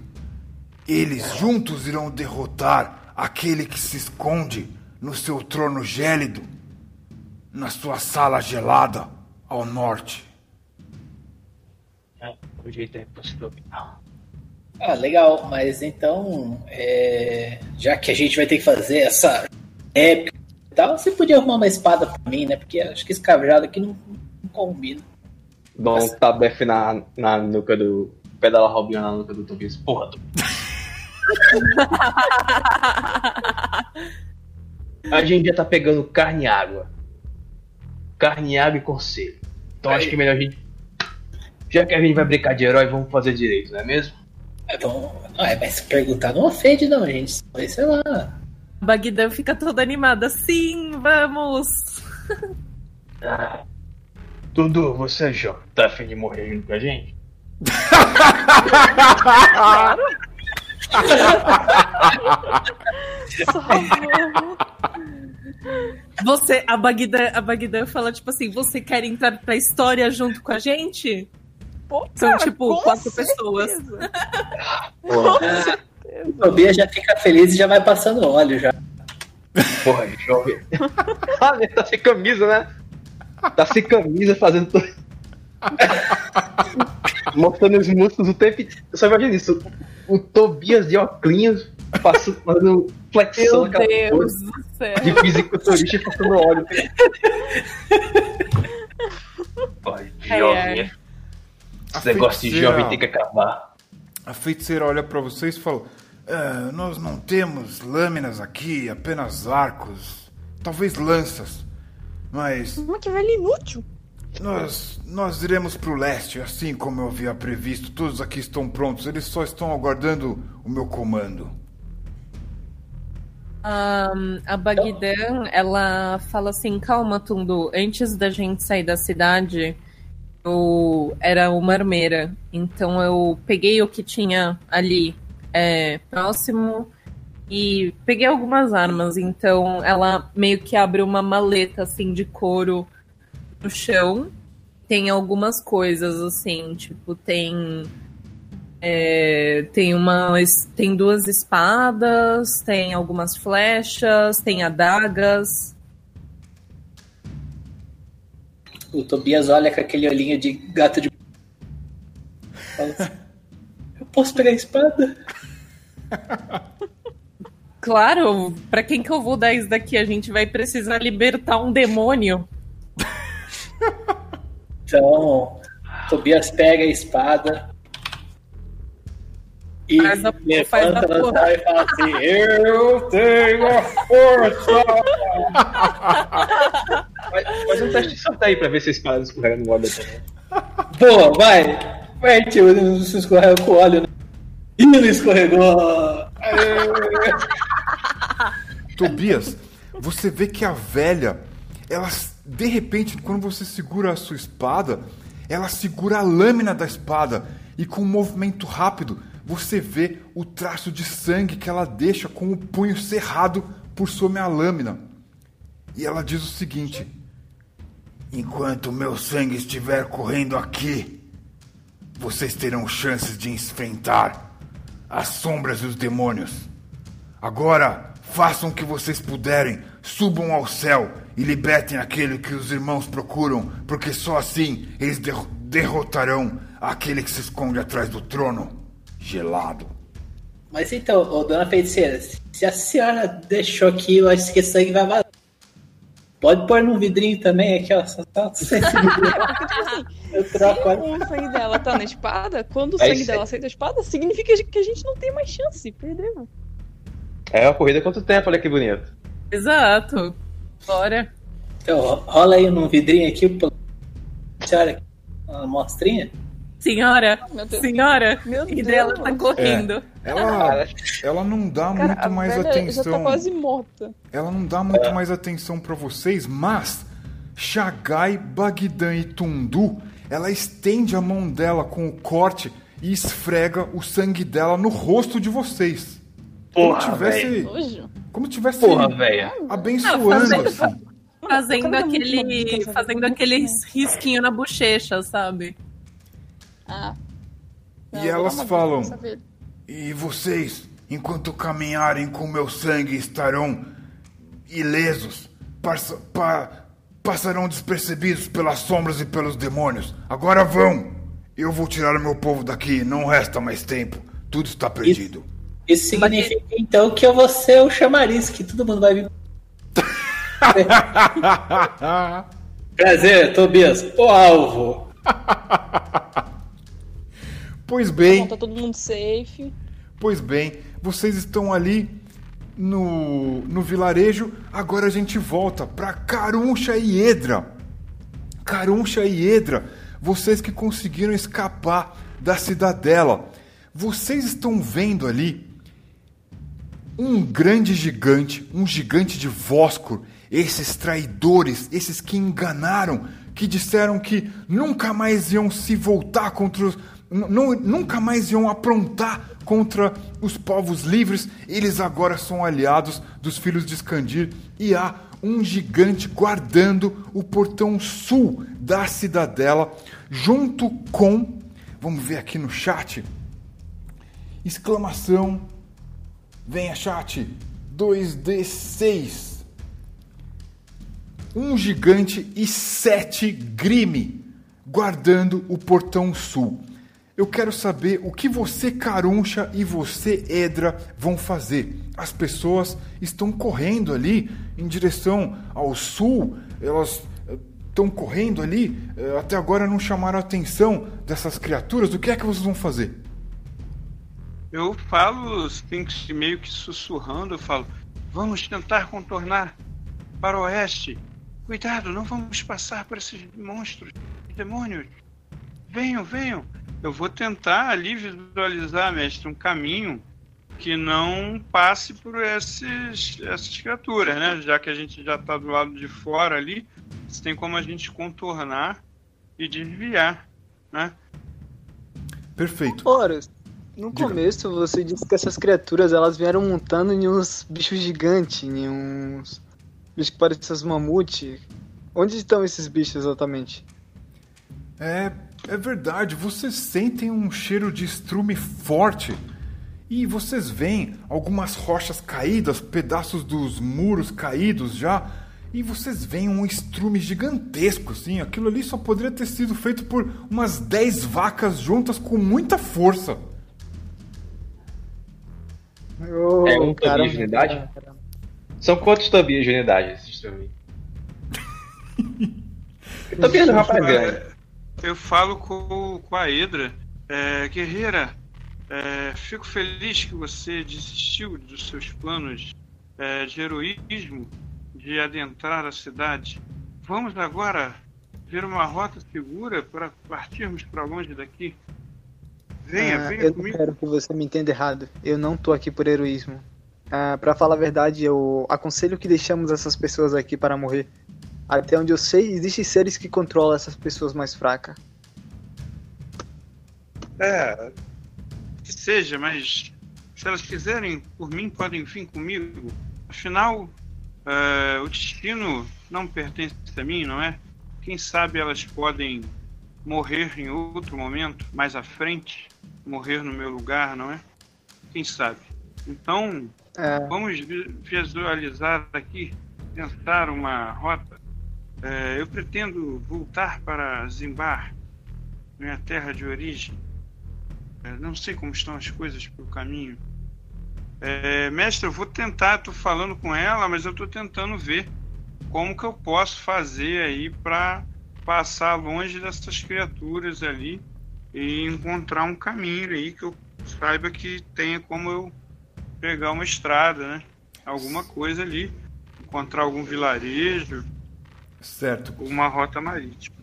eles juntos irão derrotar aquele que se esconde no seu trono gélido, na sua sala gelada ao norte. é, o jeito é possível. Não. Ah, legal, mas então, é, já que a gente vai ter que fazer essa épica e tal, você podia arrumar uma espada pra mim, né? Porque acho que esse cajado aqui não, não combina. Dá um tabefe na, na nuca do. Pedala Robinho na nuca do Tobias. Porra, tu. *laughs* A gente já tá pegando carne e água. Carne, água e conselho. Então acho que é melhor a gente. Já que a gente vai brincar de herói, vamos fazer direito, não é mesmo? É, Então, não, é, mas se perguntar não ofende, não, gente. Sei lá. A Bagdã fica toda animada. Sim, vamos! Ah. *laughs* Dudu, você é jovem. Tá afim de morrer junto com a gente? *laughs* Só vamos. Você, a Bagdã, a Bagdã fala tipo assim: você quer entrar pra história junto com a gente? Pô, São tipo com quatro certeza. pessoas. O Tobias já fica feliz e já vai passando óleo já. porra jovem. ah, ele tá sem camisa, né? Tá sem camisa fazendo. Mostrando os músculos o tempo. Eu só imagino isso. O Tobias de óculos passando, fazendo flexão Meu aquela Deus coisa do céu. de fisiculturista e passando óleo. *laughs* Ai, Ai, jovem. Esse negócio de jovem tem que acabar. A feiticeira olha pra vocês e fala: "Ah, Nós não temos lâminas aqui, apenas arcos, talvez lanças. Mas Mas que velho inútil. nós, nós iremos pro leste, assim como eu havia previsto. Todos aqui estão prontos, eles só estão aguardando o meu comando. A Bagdã, ela fala assim: calma, Tundu, antes da gente sair da cidade, eu era uma armeira. Então eu peguei o que tinha ali é, próximo e peguei algumas armas. Então ela meio que abre uma maleta assim de couro no chão. Tem algumas coisas assim, tipo, tem. É, tem uma tem duas espadas, tem algumas flechas, tem adagas. O Tobias olha com aquele olhinho de gato de. Assim, *laughs* Eu posso pegar a espada? *laughs* Claro, pra quem que eu vou dar isso daqui? A gente vai precisar libertar um demônio. Então, Tobias pega a espada e Faz a- faz a levanta porra. e fala assim: Eu tenho a força! Faz, faz um teste de sorte aí pra ver se a espada escorrega no óleo também. Pô, vai! Vai, tio, não se escorrega com óleo. né? Ih, não escorregou! *laughs* Tobias, você vê que a velha, ela de repente, quando você segura a sua espada, ela segura a lâmina da espada e com um movimento rápido você vê o traço de sangue que ela deixa com o punho cerrado por sobre a lâmina. E ela diz o seguinte: Enquanto meu sangue estiver correndo aqui, vocês terão chances de enfrentar as sombras e os demônios. Agora, façam o que vocês puderem, subam ao céu e libertem aquele que os irmãos procuram, porque só assim eles der- derrotarão aquele que se esconde atrás do trono gelado. Mas então, ô, dona feiticeira, se a senhora deixou aqui, eu acho que esse sangue vai vazar. Pode pôr num vidrinho também aqui, ó. Só tá *laughs* Eu troco a- O sangue dela tá na espada, quando o É sangue dela sai da espada, significa que a gente não tem mais chance. Perdeu. É uma corrida contra o tempo, olha que bonito. Exato. Bora. Então, ro- rola aí num vidrinho aqui, senhora, uma amostrinha. Senhora, Meu Deus. senhora. Meu E dela tá correndo. Ela, ela não dá Cara, muito a mais velha atenção. já tá quase morta. Ela não dá muito mais atenção pra vocês, mas Shagai, Bagdan e Tundu, ela estende a mão dela com o corte e esfrega o sangue dela no rosto de vocês. Como Porra, tivesse, Nojo. como tivesse Porra, velha. abençoando Ah, fazendo- assim. Fazendo é aquele, fazendo aquele risquinho na bochecha, sabe? Ah. E elas falam-. E vocês, enquanto caminharem com meu sangue, estarão ilesos, passa- pa- passarão despercebidos pelas sombras e pelos demônios. Agora vão! Eu vou tirar o meu povo daqui, não resta mais tempo. Tudo está perdido. Isso significa então que eu vou ser o chamariz, que todo mundo vai vir. *laughs* Prazer, Tobias, o alvo. *laughs* pois bem, Bom, tá todo mundo safe. Pois bem, vocês estão ali no, no vilarejo. Agora a gente volta para Caruncha e Edra. Caruncha e Edra, vocês que conseguiram escapar da cidadela. Vocês estão vendo ali um grande gigante, um gigante de Voscor, esses traidores, esses que enganaram, que disseram que nunca mais iam se voltar contra os. Nu- nunca mais iam aprontar contra os povos livres, eles agora são aliados dos filhos de Escandir e há um gigante guardando o portão sul da cidadela, junto com. Vamos ver aqui no chat. Exclamação Venha, chat. 2D6. Um gigante e sete grime guardando o portão sul. Eu quero saber o que você, Caruncha, e você, Edra, vão fazer. As pessoas estão correndo ali em direção ao sul. Elas eh, estão correndo ali. eh, Até agora não chamaram a atenção dessas criaturas. O que é que vocês vão fazer? Eu falo, meio que sussurrando, eu falo, vamos tentar contornar para o oeste. Cuidado, não vamos passar por esses monstros, demônios. Venham, venham. Eu vou tentar ali visualizar, mestre, um caminho que não passe por esses, essas criaturas, né? Já que a gente já está do lado de fora ali, se tem como a gente contornar e desviar, né? Perfeito. Horus, no Diga. começo você disse que essas criaturas elas vieram montando em uns bichos gigantes, em uns bichos que parecem mamute. Onde estão esses bichos exatamente? É, é verdade, vocês sentem um cheiro de estrume forte. E vocês veem algumas rochas caídas, pedaços dos muros caídos já. E vocês veem um estrume gigantesco, assim. Aquilo ali só poderia ter sido feito por umas 10 vacas juntas com muita força. Oh, É um Tobias de unidade? São quantos Tobias de unidade esses? Tobias é um rapaz grande. Eu falo com, com a Edra, é, guerreira, é, fico feliz que você desistiu dos seus planos é, de heroísmo de adentrar a cidade. Vamos agora ver uma rota segura para partirmos para longe daqui. Venha, Ah, venha eu comigo. quero que você me entenda errado. Eu não tô aqui por heroísmo. Ah, para falar a verdade, eu aconselho que deixamos essas pessoas aqui para morrer. Até onde eu sei, existem seres que controlam essas pessoas mais fracas. É, seja, mas se elas quiserem por mim, podem vir comigo. Afinal, uh, o destino não pertence a mim, não é? Quem sabe elas podem morrer em outro momento, mais à frente, morrer no meu lugar, não é? Quem sabe? Então, é. vamos visualizar aqui, tentar uma rota. É, eu pretendo voltar para Zimbar, minha terra de origem. É, não sei como estão as coisas pelo caminho. É, mestre, eu vou tentar, estou falando com ela, mas eu estou tentando ver como que eu posso fazer aí para passar longe dessas criaturas ali e encontrar um caminho aí que eu saiba que tenha como eu pegar uma estrada, né? Alguma coisa ali, encontrar algum vilarejo, certo? Uma rota marítima.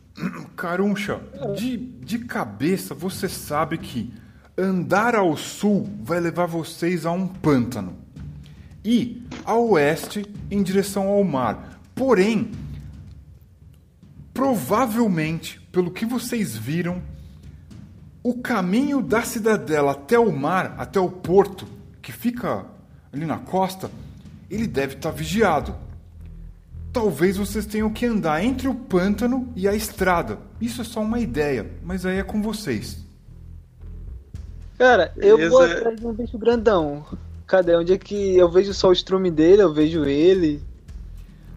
Caruncha, de, de cabeça você sabe que andar ao sul vai levar vocês a um pântano e ao oeste em direção ao mar. Porém, provavelmente, pelo que vocês viram, o caminho da cidadela até o mar, até o porto, que fica ali na costa, ele deve estar vigiado. Talvez vocês tenham que andar entre o pântano e a estrada. Isso é só uma ideia, mas aí é com vocês. Cara, eu Beleza. vou atrás de um bicho grandão. Cadê? Onde é que eu vejo só o estrume dele? Eu vejo ele.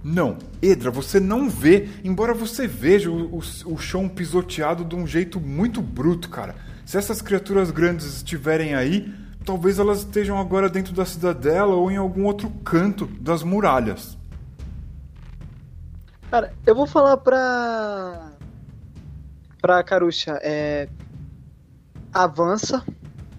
Não, Edra, você não vê, embora você veja o, o, o, chão pisoteado de um jeito muito bruto, cara. Se essas criaturas grandes estiverem aí, talvez elas estejam agora dentro da cidadela ou em algum outro canto das muralhas. Cara, eu vou falar pra. pra Carucha, é. Avança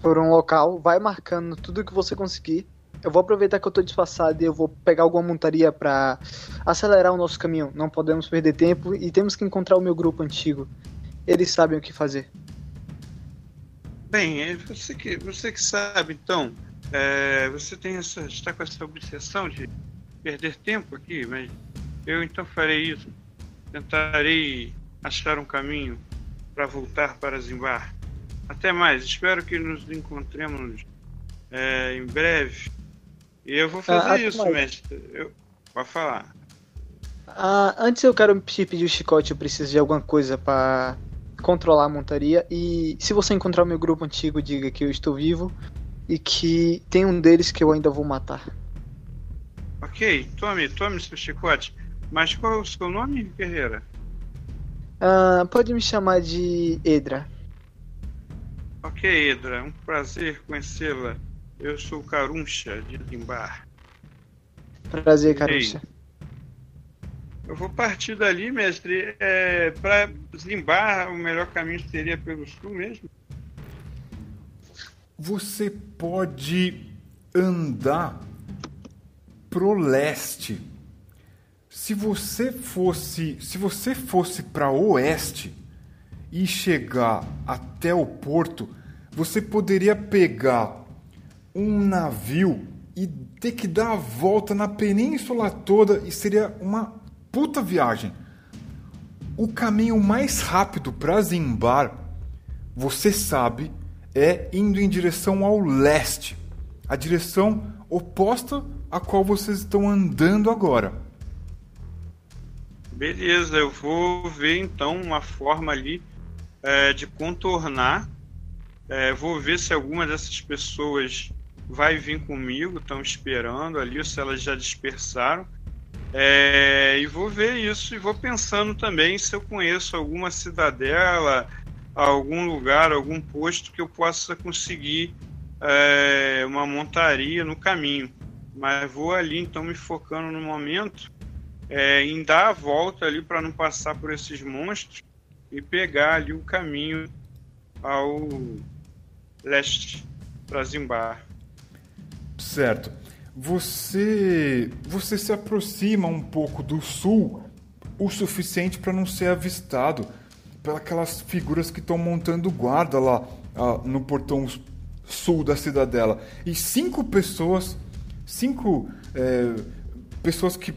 por um local, vai marcando tudo que você conseguir eu vou aproveitar que eu tô disfarçado e eu vou pegar alguma montaria para acelerar o nosso caminho. Não podemos perder tempo e temos que encontrar o meu grupo antigo. Eles sabem o que fazer. Bem, é você que, você que sabe, então. É, você tem essa, está com essa obsessão de perder tempo aqui, mas eu então farei isso. Tentarei achar um caminho para voltar para Zimbar. Até mais. Espero que nos encontremos é, em breve e eu vou fazer ah, isso, mestre. Eu... Pode falar. Ah, antes eu quero te pedir o chicote, eu preciso de alguma coisa para controlar a montaria. E se você encontrar o meu grupo antigo, diga que eu estou vivo e que tem um deles que eu ainda vou matar. Ok, tome, tome seu chicote. Mas qual é o seu nome, guerreira? Ah, pode me chamar de Edra. Ok, Edra, um prazer conhecê-la. Eu sou Caruncha, de Limbar. Prazer, Caruncha. Eu vou partir dali, mestre. É, Para Limbar, o melhor caminho seria pelo sul mesmo? Você pode andar pro leste. Se você fosse, se você fosse para oeste e chegar até o porto, você poderia pegar um navio e ter que dar a volta na península toda e seria uma puta viagem. O caminho mais rápido para Zimbar, você sabe, é indo em direção ao leste, a direção oposta a qual vocês estão andando agora. Beleza, eu vou ver então uma forma ali é, de contornar. É, vou ver se alguma dessas pessoas vai vir comigo, estão esperando ali, se elas já dispersaram. É, e vou ver isso e vou pensando também se eu conheço alguma cidadela, algum lugar, algum posto que eu possa conseguir é, uma montaria no caminho. Mas vou ali então me focando no momento é, em dar a volta ali para não passar por esses monstros e pegar ali o caminho ao leste para Zimbar. Certo. Você você se aproxima um pouco do sul o suficiente para não ser avistado pelas figuras que estão montando guarda lá ah, no portão sul da cidadela. E cinco pessoas, cinco é, pessoas que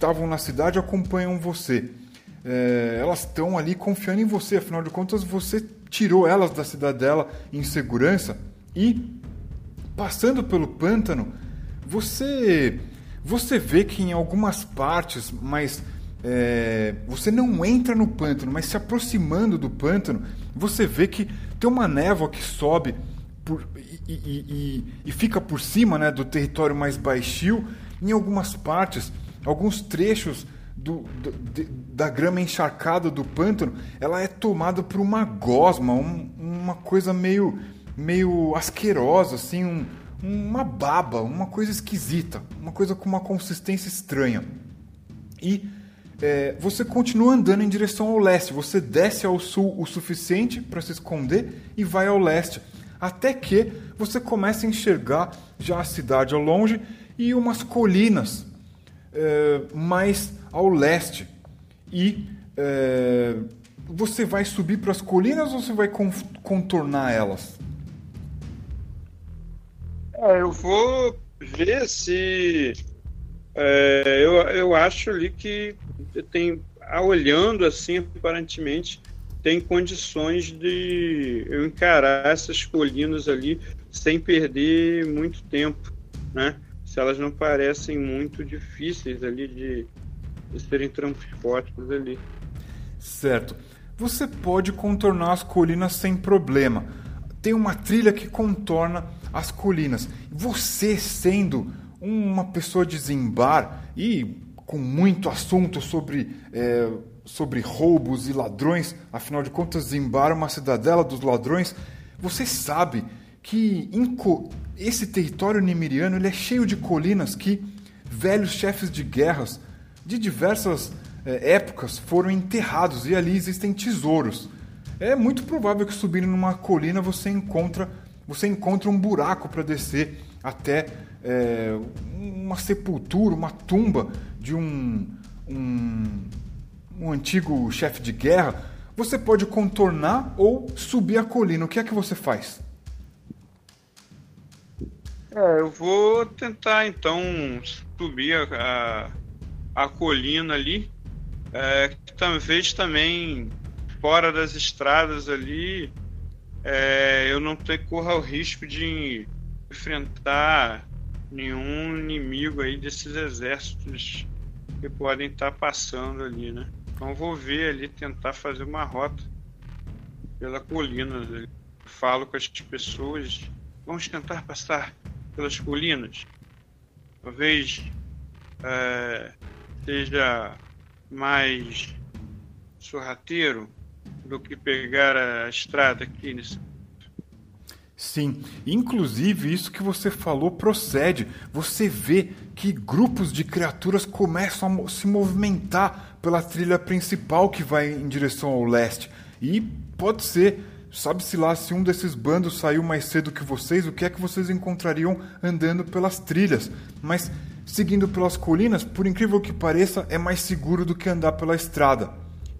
estavam na cidade acompanham você. É, elas estão ali confiando em você, afinal de contas você tirou elas da cidadela em segurança E passando pelo pântano, você você vê que em algumas partes, mas é, você não entra no pântano, mas se aproximando do pântano, você vê que tem uma névoa que sobe por, e, e, e, e, fica por cima né, do território mais baixio. Em algumas partes, alguns trechos do, do, de, da grama encharcada do pântano, ela é tomada por uma gosma, um, uma coisa meio, meio asquerosa, assim, um, uma baba, uma coisa esquisita, uma coisa com uma consistência estranha. E é, você continua andando em direção ao leste, você desce ao sul o suficiente para se esconder e vai ao leste, até que você começa a enxergar já a cidade ao longe e umas colinas é, mais ao leste. E é, você vai subir para as colinas ou você vai contornar elas? É, eu vou ver se. É, eu, eu acho ali que tem. Olhando assim, aparentemente, tem condições de eu encarar essas colinas ali sem perder muito tempo, né? Se elas não parecem muito difíceis ali de, de serem transportadas ali. Certo. Você pode contornar as colinas sem problema. Tem uma trilha que contorna as colinas. Você sendo uma pessoa de Zimbar e com muito assunto sobre, é, sobre roubos e ladrões, afinal de contas, Zimbar é uma cidadela dos ladrões, você sabe que esse território nimiriano ele é cheio de colinas que velhos chefes de guerras de diversas é, épocas foram enterrados e ali existem tesouros. É muito provável que subindo numa colina você encontra você encontra um buraco para descer até é, uma sepultura, uma tumba de um, um, um antigo chefe de guerra. Você pode contornar ou subir a colina. O que é que você faz? É, eu vou tentar então subir a, a, a colina ali. É, talvez também fora das estradas ali é, eu não tenho, corra o risco de enfrentar nenhum inimigo aí desses exércitos que podem estar passando ali, né? Então vou ver ali, tentar fazer uma rota pela colina. Falo com as pessoas, vamos tentar passar pelas colinas. Talvez é, seja mais sorrateiro do que pegar a estrada aqui nesse Sim, inclusive isso que você falou procede. Você vê que grupos de criaturas começam a se movimentar pela trilha principal que vai em direção ao leste. E pode ser, sabe-se lá, se um desses bandos saiu mais cedo que vocês, o que é que vocês encontrariam andando pelas trilhas. Mas seguindo pelas colinas, por incrível que pareça, é mais seguro do que andar pela estrada.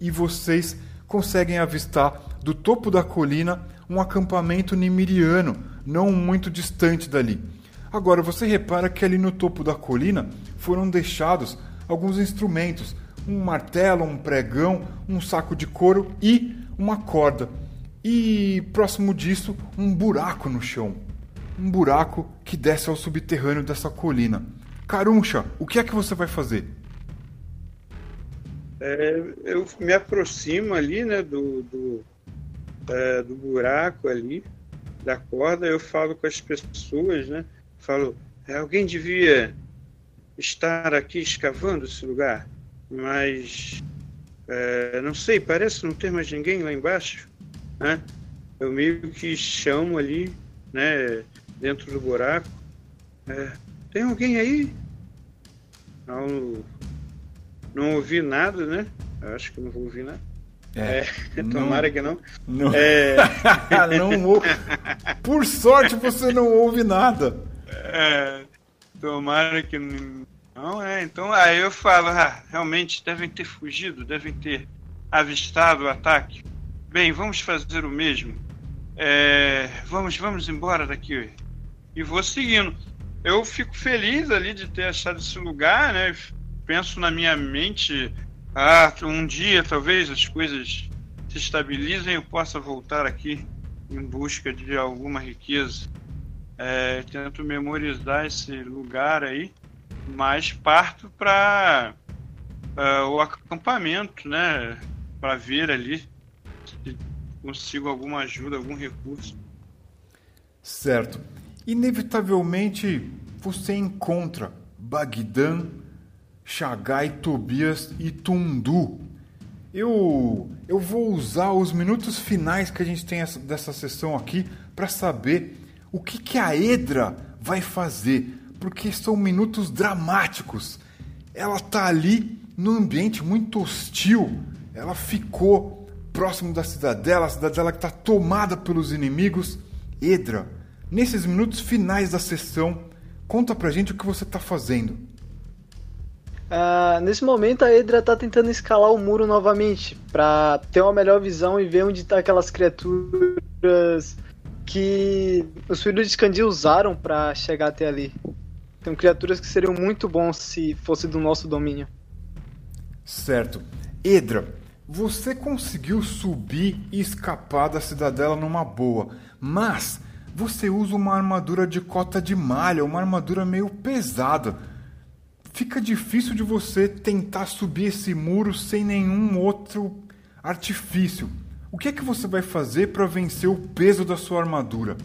E vocês conseguem avistar do topo da colina um acampamento nimiriano, não muito distante dali. Agora você repara que ali no topo da colina foram deixados alguns instrumentos: um martelo, um pregão, um saco de couro e uma corda. E próximo disso, um buraco no chão. Um buraco que desce ao subterrâneo dessa colina. Caruncha, o que é que você vai fazer? É, eu me aproximo ali, né, do, do, é, do buraco ali, da corda, eu falo com as pessoas, né, falo, é, alguém devia estar aqui escavando esse lugar, mas é, não sei, parece não ter mais ninguém lá embaixo, né? Eu meio que chamo ali, né, dentro do buraco, é, tem alguém aí? Não, não ouvi nada, né? Acho que não vou ouvir nada. É, é *laughs* tomara não, que não. Não. É... *laughs* não Por sorte você não ouve nada. É, tomara que não. é, então aí eu falo, ah, realmente devem ter fugido, devem ter avistado o ataque. Bem, vamos fazer o mesmo. É, vamos, vamos embora daqui. E vou seguindo. Eu fico feliz ali de ter achado esse lugar, né? penso na minha mente, ah, um dia talvez as coisas se estabilizem e eu possa voltar aqui em busca de alguma riqueza. é, tento memorizar esse lugar aí, mas parto para o acampamento, né? Para ver ali consigo alguma ajuda, algum recurso. Certo. Inevitavelmente você encontra Bagdã, Chagai, Tobias e Tundu. Eu, eu vou usar os minutos finais que a gente tem essa, dessa sessão aqui para saber o que, que a Edra vai fazer, porque são minutos dramáticos. Ela tá ali num ambiente muito hostil. Ela ficou próximo da cidadela, a cidadela que está tomada pelos inimigos. Edra, nesses minutos finais da sessão, conta pra gente o que você está fazendo. Uh, nesse momento a Edra tá tentando escalar o muro novamente para ter uma melhor visão e ver onde tá aquelas criaturas que os filhos de Scandi usaram para chegar até ali. São criaturas que seriam muito bons se fosse do nosso domínio. Certo. Edra, você conseguiu subir e escapar da cidadela numa boa, mas você usa uma armadura de cota de malha, uma armadura meio pesada fica difícil de você tentar subir esse muro sem nenhum outro artifício. O que é que você vai fazer para vencer o peso da sua armadura?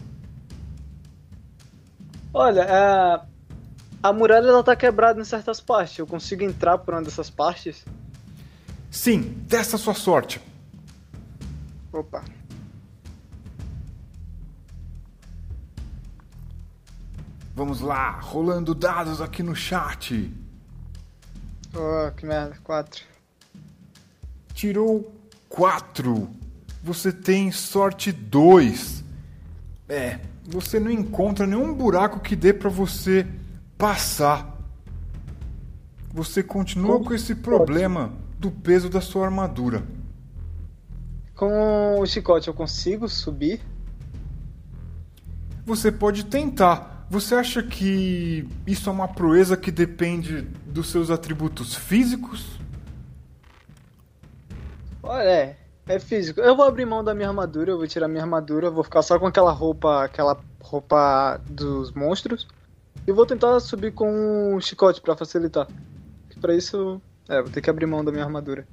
Olha, a, a muralha ela tá quebrada em certas partes. Eu consigo entrar por uma dessas partes? Sim, dessa sua sorte. Opa. Vamos lá, rolando dados aqui no chat. Oh, que merda, 4. Tirou 4. Você tem sorte 2. É, você não encontra nenhum buraco que dê para você passar. Você continua com esse problema do peso da sua armadura. Com o chicote eu consigo subir? Você pode tentar você acha que isso é uma proeza que depende dos seus atributos físicos? Olha, é, é físico. Eu vou abrir mão da minha armadura, eu vou tirar minha armadura, vou ficar só com aquela roupa, aquela roupa dos monstros. E vou tentar subir com um chicote para facilitar. Para isso, é, vou ter que abrir mão da minha armadura.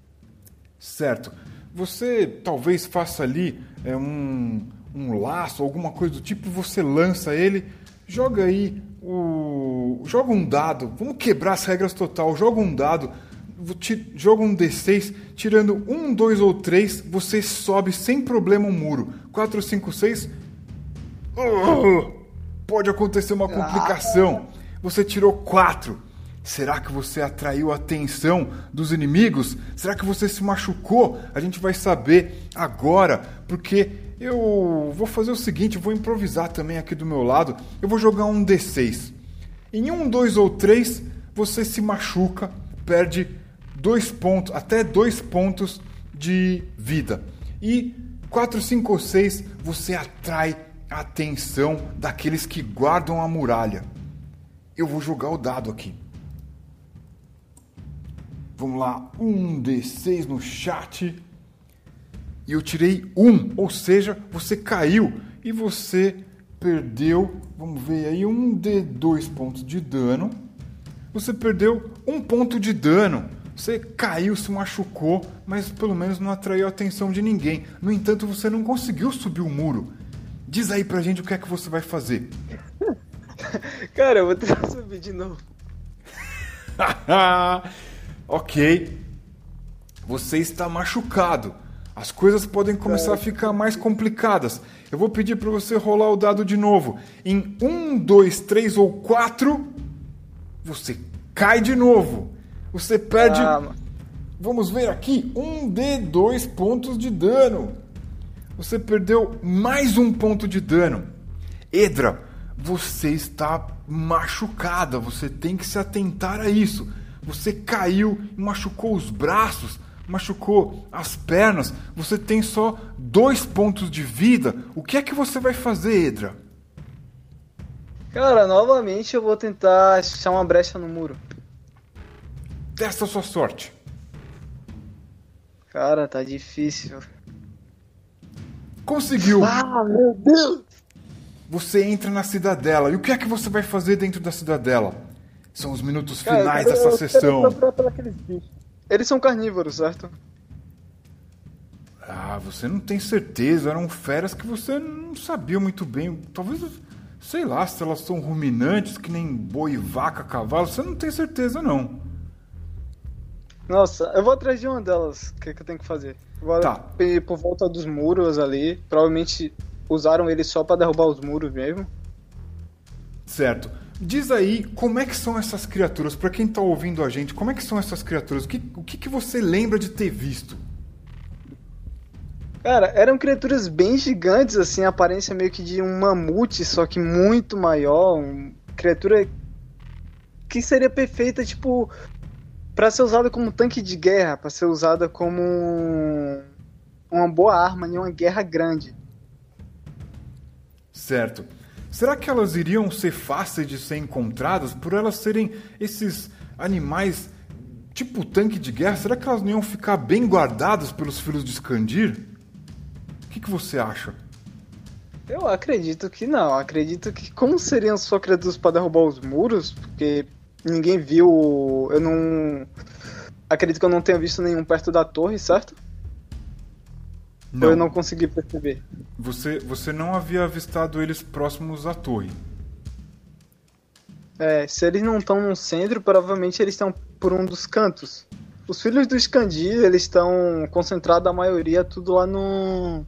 Certo. Você talvez faça ali é, um, um laço, alguma coisa do tipo, você lança ele joga aí o. Joga um dado. Vamos quebrar as regras total. Joga um dado. Joga um D6, tirando um, dois ou três, você sobe sem problema o um muro. 4, 5, 6. Pode acontecer uma complicação. Você tirou 4. Será que você atraiu a atenção dos inimigos? Será que você se machucou? A gente vai saber agora, porque eu vou fazer o seguinte, vou improvisar também aqui do meu lado. Eu vou jogar um D6. Em um, dois ou três, você se machuca, perde dois pontos, até dois pontos de vida. E quatro, cinco ou seis, você atrai a atenção daqueles que guardam a muralha. Eu vou jogar o dado aqui. Vamos lá, um D6 no chat e eu tirei um, ou seja, você caiu e você perdeu, vamos ver aí, um de dois pontos de dano. Você perdeu um ponto de dano. Você caiu, se machucou, mas pelo menos não atraiu a atenção de ninguém. No entanto, você não conseguiu subir o muro. Diz aí pra gente o que é que você vai fazer. *laughs* Cara, eu vou tentar subir de novo. *laughs* ok. Você está machucado as coisas podem começar a ficar mais complicadas. Eu vou pedir para você rolar o dado de novo. Em um, dois, três ou quatro, você cai de novo. Você perde. Ah, vamos ver aqui: um de dois pontos de dano. Você perdeu mais um ponto de dano. Edra, você está machucada. Você tem que se atentar a isso. Você caiu e machucou os braços machucou as pernas, você tem só dois pontos de vida. O que é que você vai fazer, Edra? Cara, novamente eu vou tentar achar uma brecha no muro. Testa a sua sorte. Cara, tá difícil. Conseguiu. Ah, meu Deus! você entra na cidadela. E o que é que você vai fazer dentro da cidadela? São os minutos finais dessa sessão. Eles são carnívoros, certo? Ah, você não tem certeza. Eram feras que você não sabia muito bem. Talvez, sei lá, se elas são ruminantes, que nem boi, vaca, cavalo. Você não tem certeza, não. Nossa, eu vou atrás de uma delas. O que, que eu tenho que fazer? Vou Tá. ir por volta dos muros ali. Provavelmente usaram eles só pra derrubar os muros mesmo. Certo. Diz aí como é que são essas criaturas. Pra quem tá ouvindo a gente, como é que são essas criaturas? O que, o que, que você lembra de ter visto? Cara, eram criaturas bem gigantes, assim, a aparência meio que de um mamute, só que muito maior. Um... Criatura que seria perfeita, tipo, pra ser usada como tanque de guerra, pra ser usada como um- uma boa arma em uma guerra grande. Certo. Será que elas iriam ser fáceis de ser encontradas por elas serem esses animais tipo tanque de guerra? Será que elas não iam ficar bem guardadas pelos filhos de Skandir? O que, que você acha? Eu acredito que não. Acredito que como seriam só criaturas para derrubar os muros, porque ninguém viu. Eu não. Acredito que eu não tenha visto nenhum perto da torre, certo? Ou eu não consegui perceber. Você, você não havia avistado eles próximos à torre. É, se eles não estão no centro, provavelmente eles estão por um dos cantos. Os filhos do Scandir, eles estão concentrados, a maioria, tudo lá no.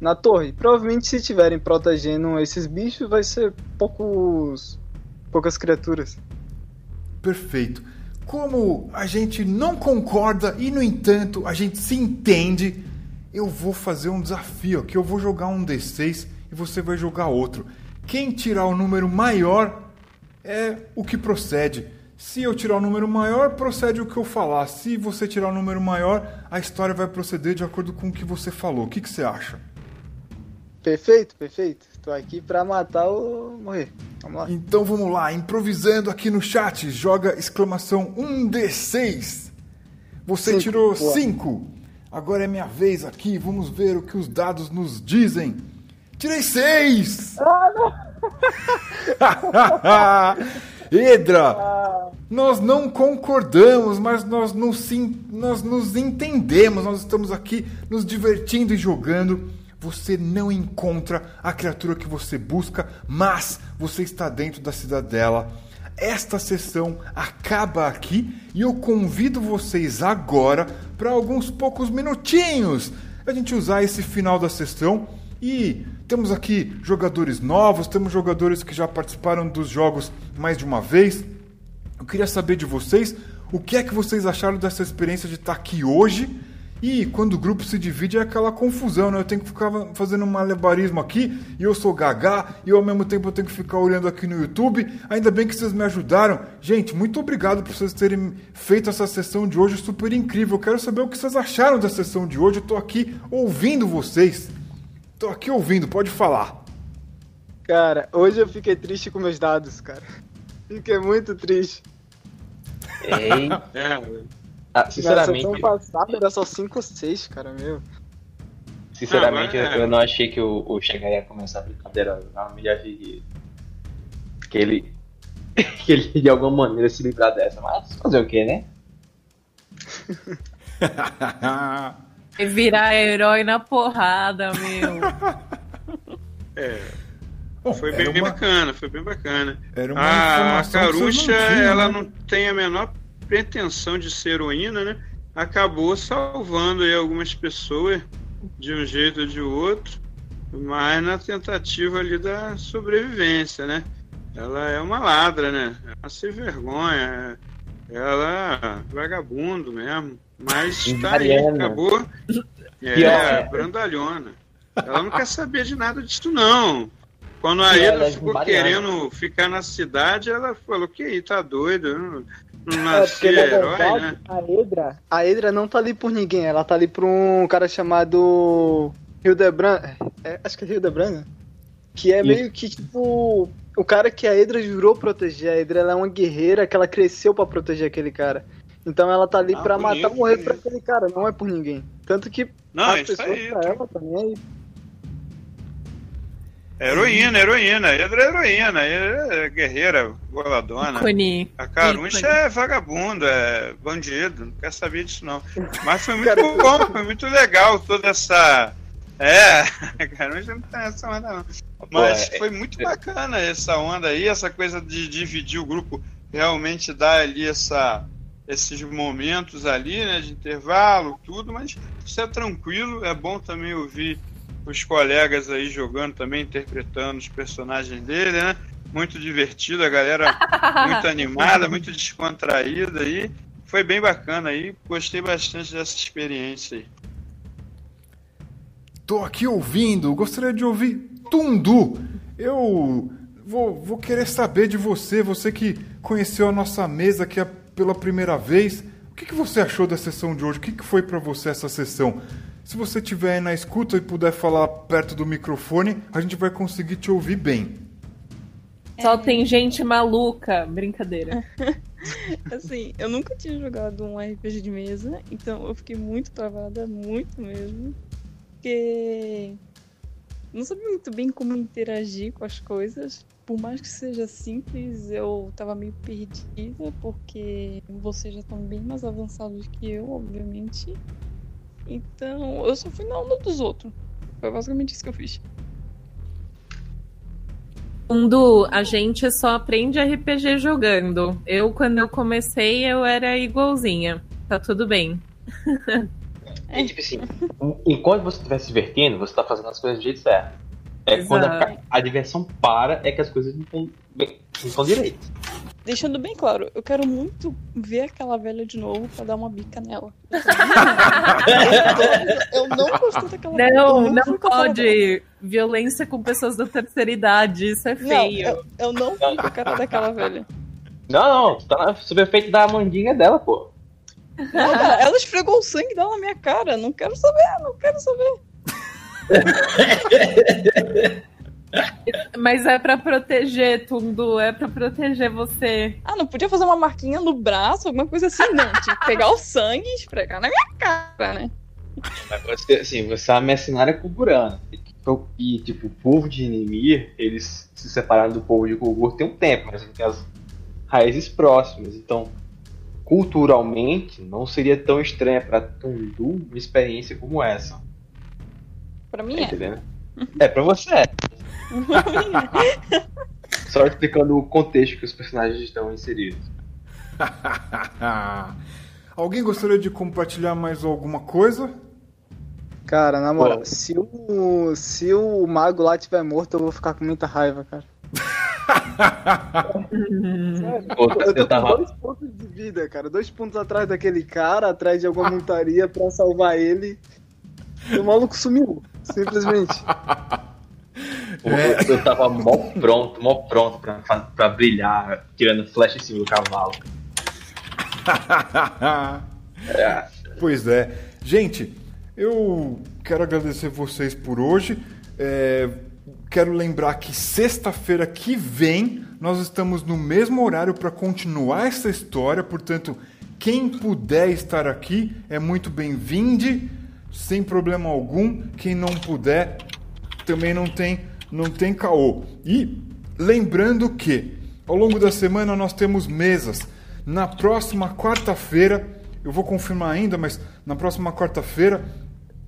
na torre. Provavelmente, se estiverem protegendo esses bichos, vai ser poucos. poucas criaturas. Perfeito. Como a gente não concorda e, no entanto, a gente se entende, eu vou fazer um desafio aqui. Eu vou jogar um D6 e você vai jogar outro. Quem tirar o número maior é o que procede. Se eu tirar o número maior, procede o que eu falar. Se você tirar o número maior, a história vai proceder de acordo com o que você falou. O que, que você acha? Perfeito, perfeito. Tô aqui pra matar ou morrer. Vamos lá. Então vamos lá, improvisando aqui no chat, joga exclamação 1D6. Você Cinco, tirou boa. 5. Agora é minha vez aqui, vamos ver o que os dados nos dizem. Tirei 6! Edra! *laughs* Nós não concordamos, mas nós sim- nós nos entendemos. Nós estamos aqui nos divertindo e jogando. Você não encontra a criatura que você busca, mas você está dentro da cidadela. Esta sessão acaba aqui e eu convido vocês agora para alguns poucos minutinhos a gente usar esse final da sessão e temos aqui jogadores novos, temos jogadores que já participaram dos jogos mais de uma vez. Eu queria saber de vocês o que é que vocês acharam dessa experiência de estar aqui hoje. E quando o grupo se divide é aquela confusão, né? Eu tenho que ficar fazendo um malabarismo aqui, e eu sou gagá, e ao mesmo tempo eu tenho que ficar olhando aqui no YouTube. Ainda bem que vocês me ajudaram. Gente, muito obrigado por vocês terem feito essa sessão de hoje super incrível. Eu quero saber o que vocês acharam da sessão de hoje. Eu tô aqui ouvindo vocês. Tô aqui ouvindo, pode falar. Cara, hoje eu fiquei triste com meus dados, cara. Fiquei muito triste. Ei, É, *laughs* ah, Na sinceramente, sessão passada era só 5 ou 6, cara, meu. sinceramente, Ah, mas eu, é. eu não achei que o, o Chegar ia começar a brincadeira. Eu me achei que, que ele. *laughs* que ele de alguma maneira se livrar dessa. Mas fazer o que, né? *laughs* E virar herói na porrada, meu. *laughs* Bom, foi bem uma- bacana, foi bem bacana. Era uma A, Carucha, não ela né? não tem a menor pretensão de ser heroína, né? Acabou salvando aí algumas pessoas de um jeito ou de outro, mas na tentativa ali da sobrevivência, né? Ela é uma ladra, né? Ela se vergonha, ela é vagabundo mesmo, mas tá aí, acabou. *laughs* É, Pior. brandalhona. Ela não quer saber de nada disso, não. Quando a Eda ela é ficou querendo ficar na cidade, ela falou, que aí, tá doido? Não É, na herói, verdade, né? a Edra, a Edra não tá ali por ninguém, ela tá ali por um cara chamado Hildebrand, é, acho que é Hildebrand, né? que é Isso. meio que tipo o cara que a Edra jurou proteger. A Edra ela é uma guerreira que ela cresceu pra proteger aquele cara. Então ela tá ali Ah, pra bonito, matar morrer pra aquele cara, não é por ninguém. Tanto que Não, as é isso pessoas aí. pra ela também Heroína, heroína. Hidra é heroína. Hidra é guerreira, boladona. Ícone. A Caruncha é vagabundo, é bandido. Não quer saber disso, não. Mas foi *laughs* muito bom, foi muito legal toda essa. É, *laughs* a Caruncha não tem essa onda, não. Mas é- foi muito bacana essa onda aí, essa coisa de dividir o grupo, realmente dar ali essa, esses momentos ali, né, de intervalo, tudo, mas isso é tranquilo, é bom também ouvir os colegas aí jogando também, interpretando os personagens dele, né? Muito divertido, a galera *laughs* muito animada, muito descontraída aí. Foi bem bacana aí, gostei bastante dessa experiência aí. Tô aqui ouvindo, gostaria de ouvir Tundu. Eu vou, vou querer saber de você, você que conheceu a nossa mesa aqui pela primeira vez. O que, que você achou da sessão de hoje? O que, que foi pra você essa sessão? Se você estiver aí na escuta e puder falar perto do microfone, a gente vai conseguir te ouvir bem. Só tem gente maluca. Brincadeira. *laughs* Assim, eu nunca tinha jogado um RPG de mesa, então eu fiquei muito travada, muito mesmo. Porque não sabia muito bem como interagir com as coisas. Por mais que seja simples, eu tava meio perdida, porque vocês já estão bem mais avançados que eu, obviamente. Então, eu só fui na onda dos outros. Foi basicamente isso que eu fiz. Mundo, a gente só aprende RPG jogando. Eu, quando eu comecei, eu era igualzinha. Tá tudo bem. É tipo assim, enquanto você estiver se divertindo, você tá fazendo as coisas do jeito certo. É quando a, Exato. a diversão para, é que as coisas não estão bem, não estão direito. Deixando bem claro, eu quero muito ver aquela velha de novo pra dar uma bica nela. *laughs* Eu não gostei daquela velha. Não, não dela. pode. Violência com pessoas da terceira idade, isso é Não, feio. eu, eu não fui com a cara daquela velha. Não, não, tá sob efeito da mandinga dela, pô. Não, cara, ela esfregou o sangue dela na minha cara. Não quero saber, não quero saber. *laughs* Mas é pra proteger, Tundu, é pra proteger você. Ah, não podia fazer uma marquinha no braço, alguma coisa assim, não. Tinha que pegar o sangue e esfregar na minha cara, né? Mas você, assim, você é uma mercenária culturana. E, tipo, o povo de Inimir, eles se separaram do povo de Kulgur tem um tempo, mas tem as raízes próximas. Então, culturalmente, não seria tão estranha pra Tundu uma experiência como essa. Pra Tá mim é. entendendo? É, pra você é. Só explicando o contexto que os personagens estão inseridos. *laughs* Alguém gostaria de compartilhar mais alguma coisa? Cara, na moral, Pô. se o, se o mago lá tiver morto, eu vou ficar com muita raiva, cara. *laughs* Pô, Eu tô eu tava. com dois pontos de vida, cara. Dois pontos atrás daquele cara, atrás de alguma montaria pra salvar ele. E o maluco sumiu, simplesmente. *laughs* Pô, Eu, tava mó pronto, mó pronto pra, pra brilhar, tirando flecha em cima do cavalo. *laughs* É, Pois é. Gente, eu quero agradecer vocês por hoje. É, quero lembrar que sexta-feira que vem nós estamos no mesmo horário para continuar essa história. Portanto, quem puder estar aqui é muito bem-vindo, sem problema algum. Quem não puder, também não tem, não tem caô. E lembrando que ao longo da semana nós temos mesas. Na próxima quarta-feira, eu vou confirmar ainda, mas na próxima quarta-feira,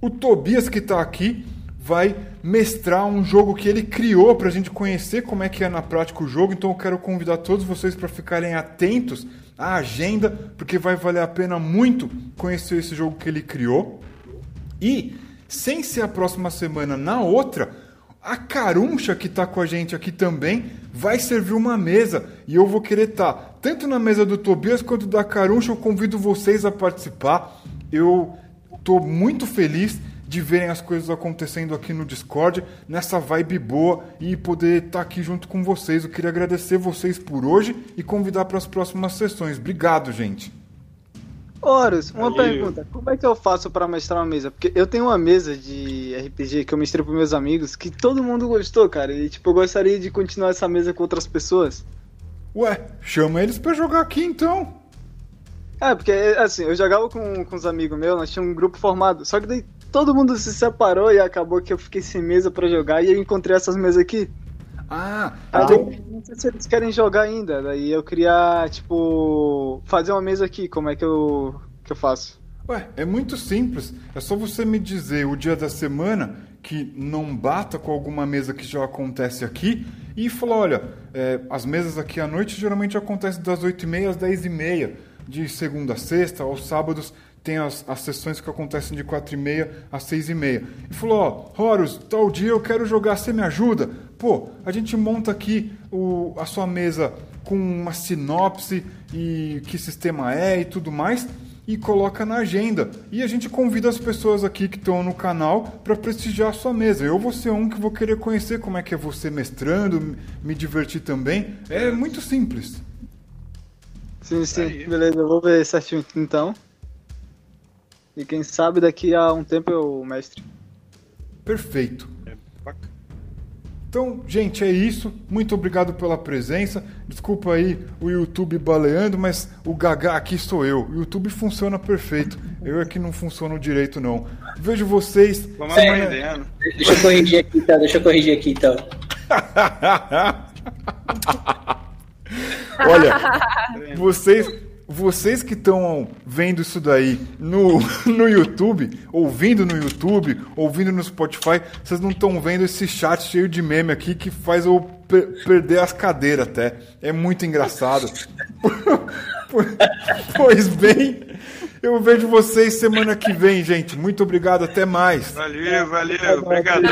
o Tobias que está aqui vai mestrar um jogo que ele criou para a gente conhecer como é que é na prática o jogo. Então eu quero convidar todos vocês para ficarem atentos à agenda, porque vai valer a pena muito conhecer esse jogo que ele criou. E, sem ser a próxima semana, na outra, a Caruncha, que está com a gente aqui também, vai servir uma mesa. E eu vou querer estar tanto na mesa do Tobias quanto da Caruncha. Eu convido vocês a participar. Eu estou muito feliz de verem as coisas acontecendo aqui no Discord, nessa vibe boa e poder estar aqui junto com vocês. Eu queria agradecer vocês por hoje e convidar para as próximas sessões. Obrigado, gente. Horus, uma Valeu. pergunta. Como é que eu faço pra mestrar uma mesa? Porque eu tenho uma mesa de RPG que eu mestrei pros meus amigos que todo mundo gostou, cara. E tipo, eu gostaria de continuar essa mesa com outras pessoas. Ué, chama eles para jogar aqui então. É, porque assim, eu jogava com, com os amigos meus, nós tínhamos um grupo formado. Só que daí todo mundo se separou e acabou que eu fiquei sem mesa pra jogar e eu encontrei essas mesas aqui. Ah, eu não sei se eles querem jogar ainda. Daí eu queria, tipo, fazer uma mesa aqui. Como é que eu, que eu faço? Ué, é muito simples. É só você me dizer o dia da semana que não bata com alguma mesa que já acontece aqui e falar, olha, é, as mesas aqui à noite geralmente acontecem das 8h30 às 10h30, de segunda a sexta, aos sábados tem as, as sessões que acontecem de 4h30 às 6h30. E falou, ó, Horus, tal dia eu quero jogar, você me ajuda? Pô, a gente monta aqui o, a sua mesa com uma sinopse e que sistema é e tudo mais e coloca na agenda. E a gente convida as pessoas aqui que estão no canal para prestigiar a sua mesa. Eu vou ser um que vou querer conhecer como é que é você mestrando, me divertir também. É muito simples. Sim, sim, Aí. beleza, eu vou ver certinho então. E quem sabe daqui a um tempo eu mestre. Perfeito. Bacana. Então, gente, é isso. Muito obrigado pela presença. Desculpa aí o YouTube baleando, mas o Gagá aqui sou eu. O YouTube funciona perfeito. Eu é que não funciono direito, não. Vejo vocês. Vamos semana- aprendendo. Deixa eu corrigir aqui, então. Deixa eu corrigir aqui, então. *laughs* Olha, vocês, vocês que estão vendo isso daí no, *laughs* no YouTube, ouvindo no YouTube, ouvindo no Spotify, vocês não estão vendo esse chat cheio de meme aqui que faz eu per- perder as cadeiras até. É muito engraçado. *laughs* pois bem, eu vejo vocês semana que vem, gente. Muito obrigado, até mais. Valeu, valeu. Obrigado.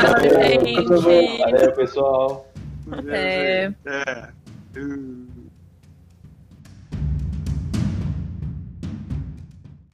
Gente. Valeu, pessoal. Até. É. Uh.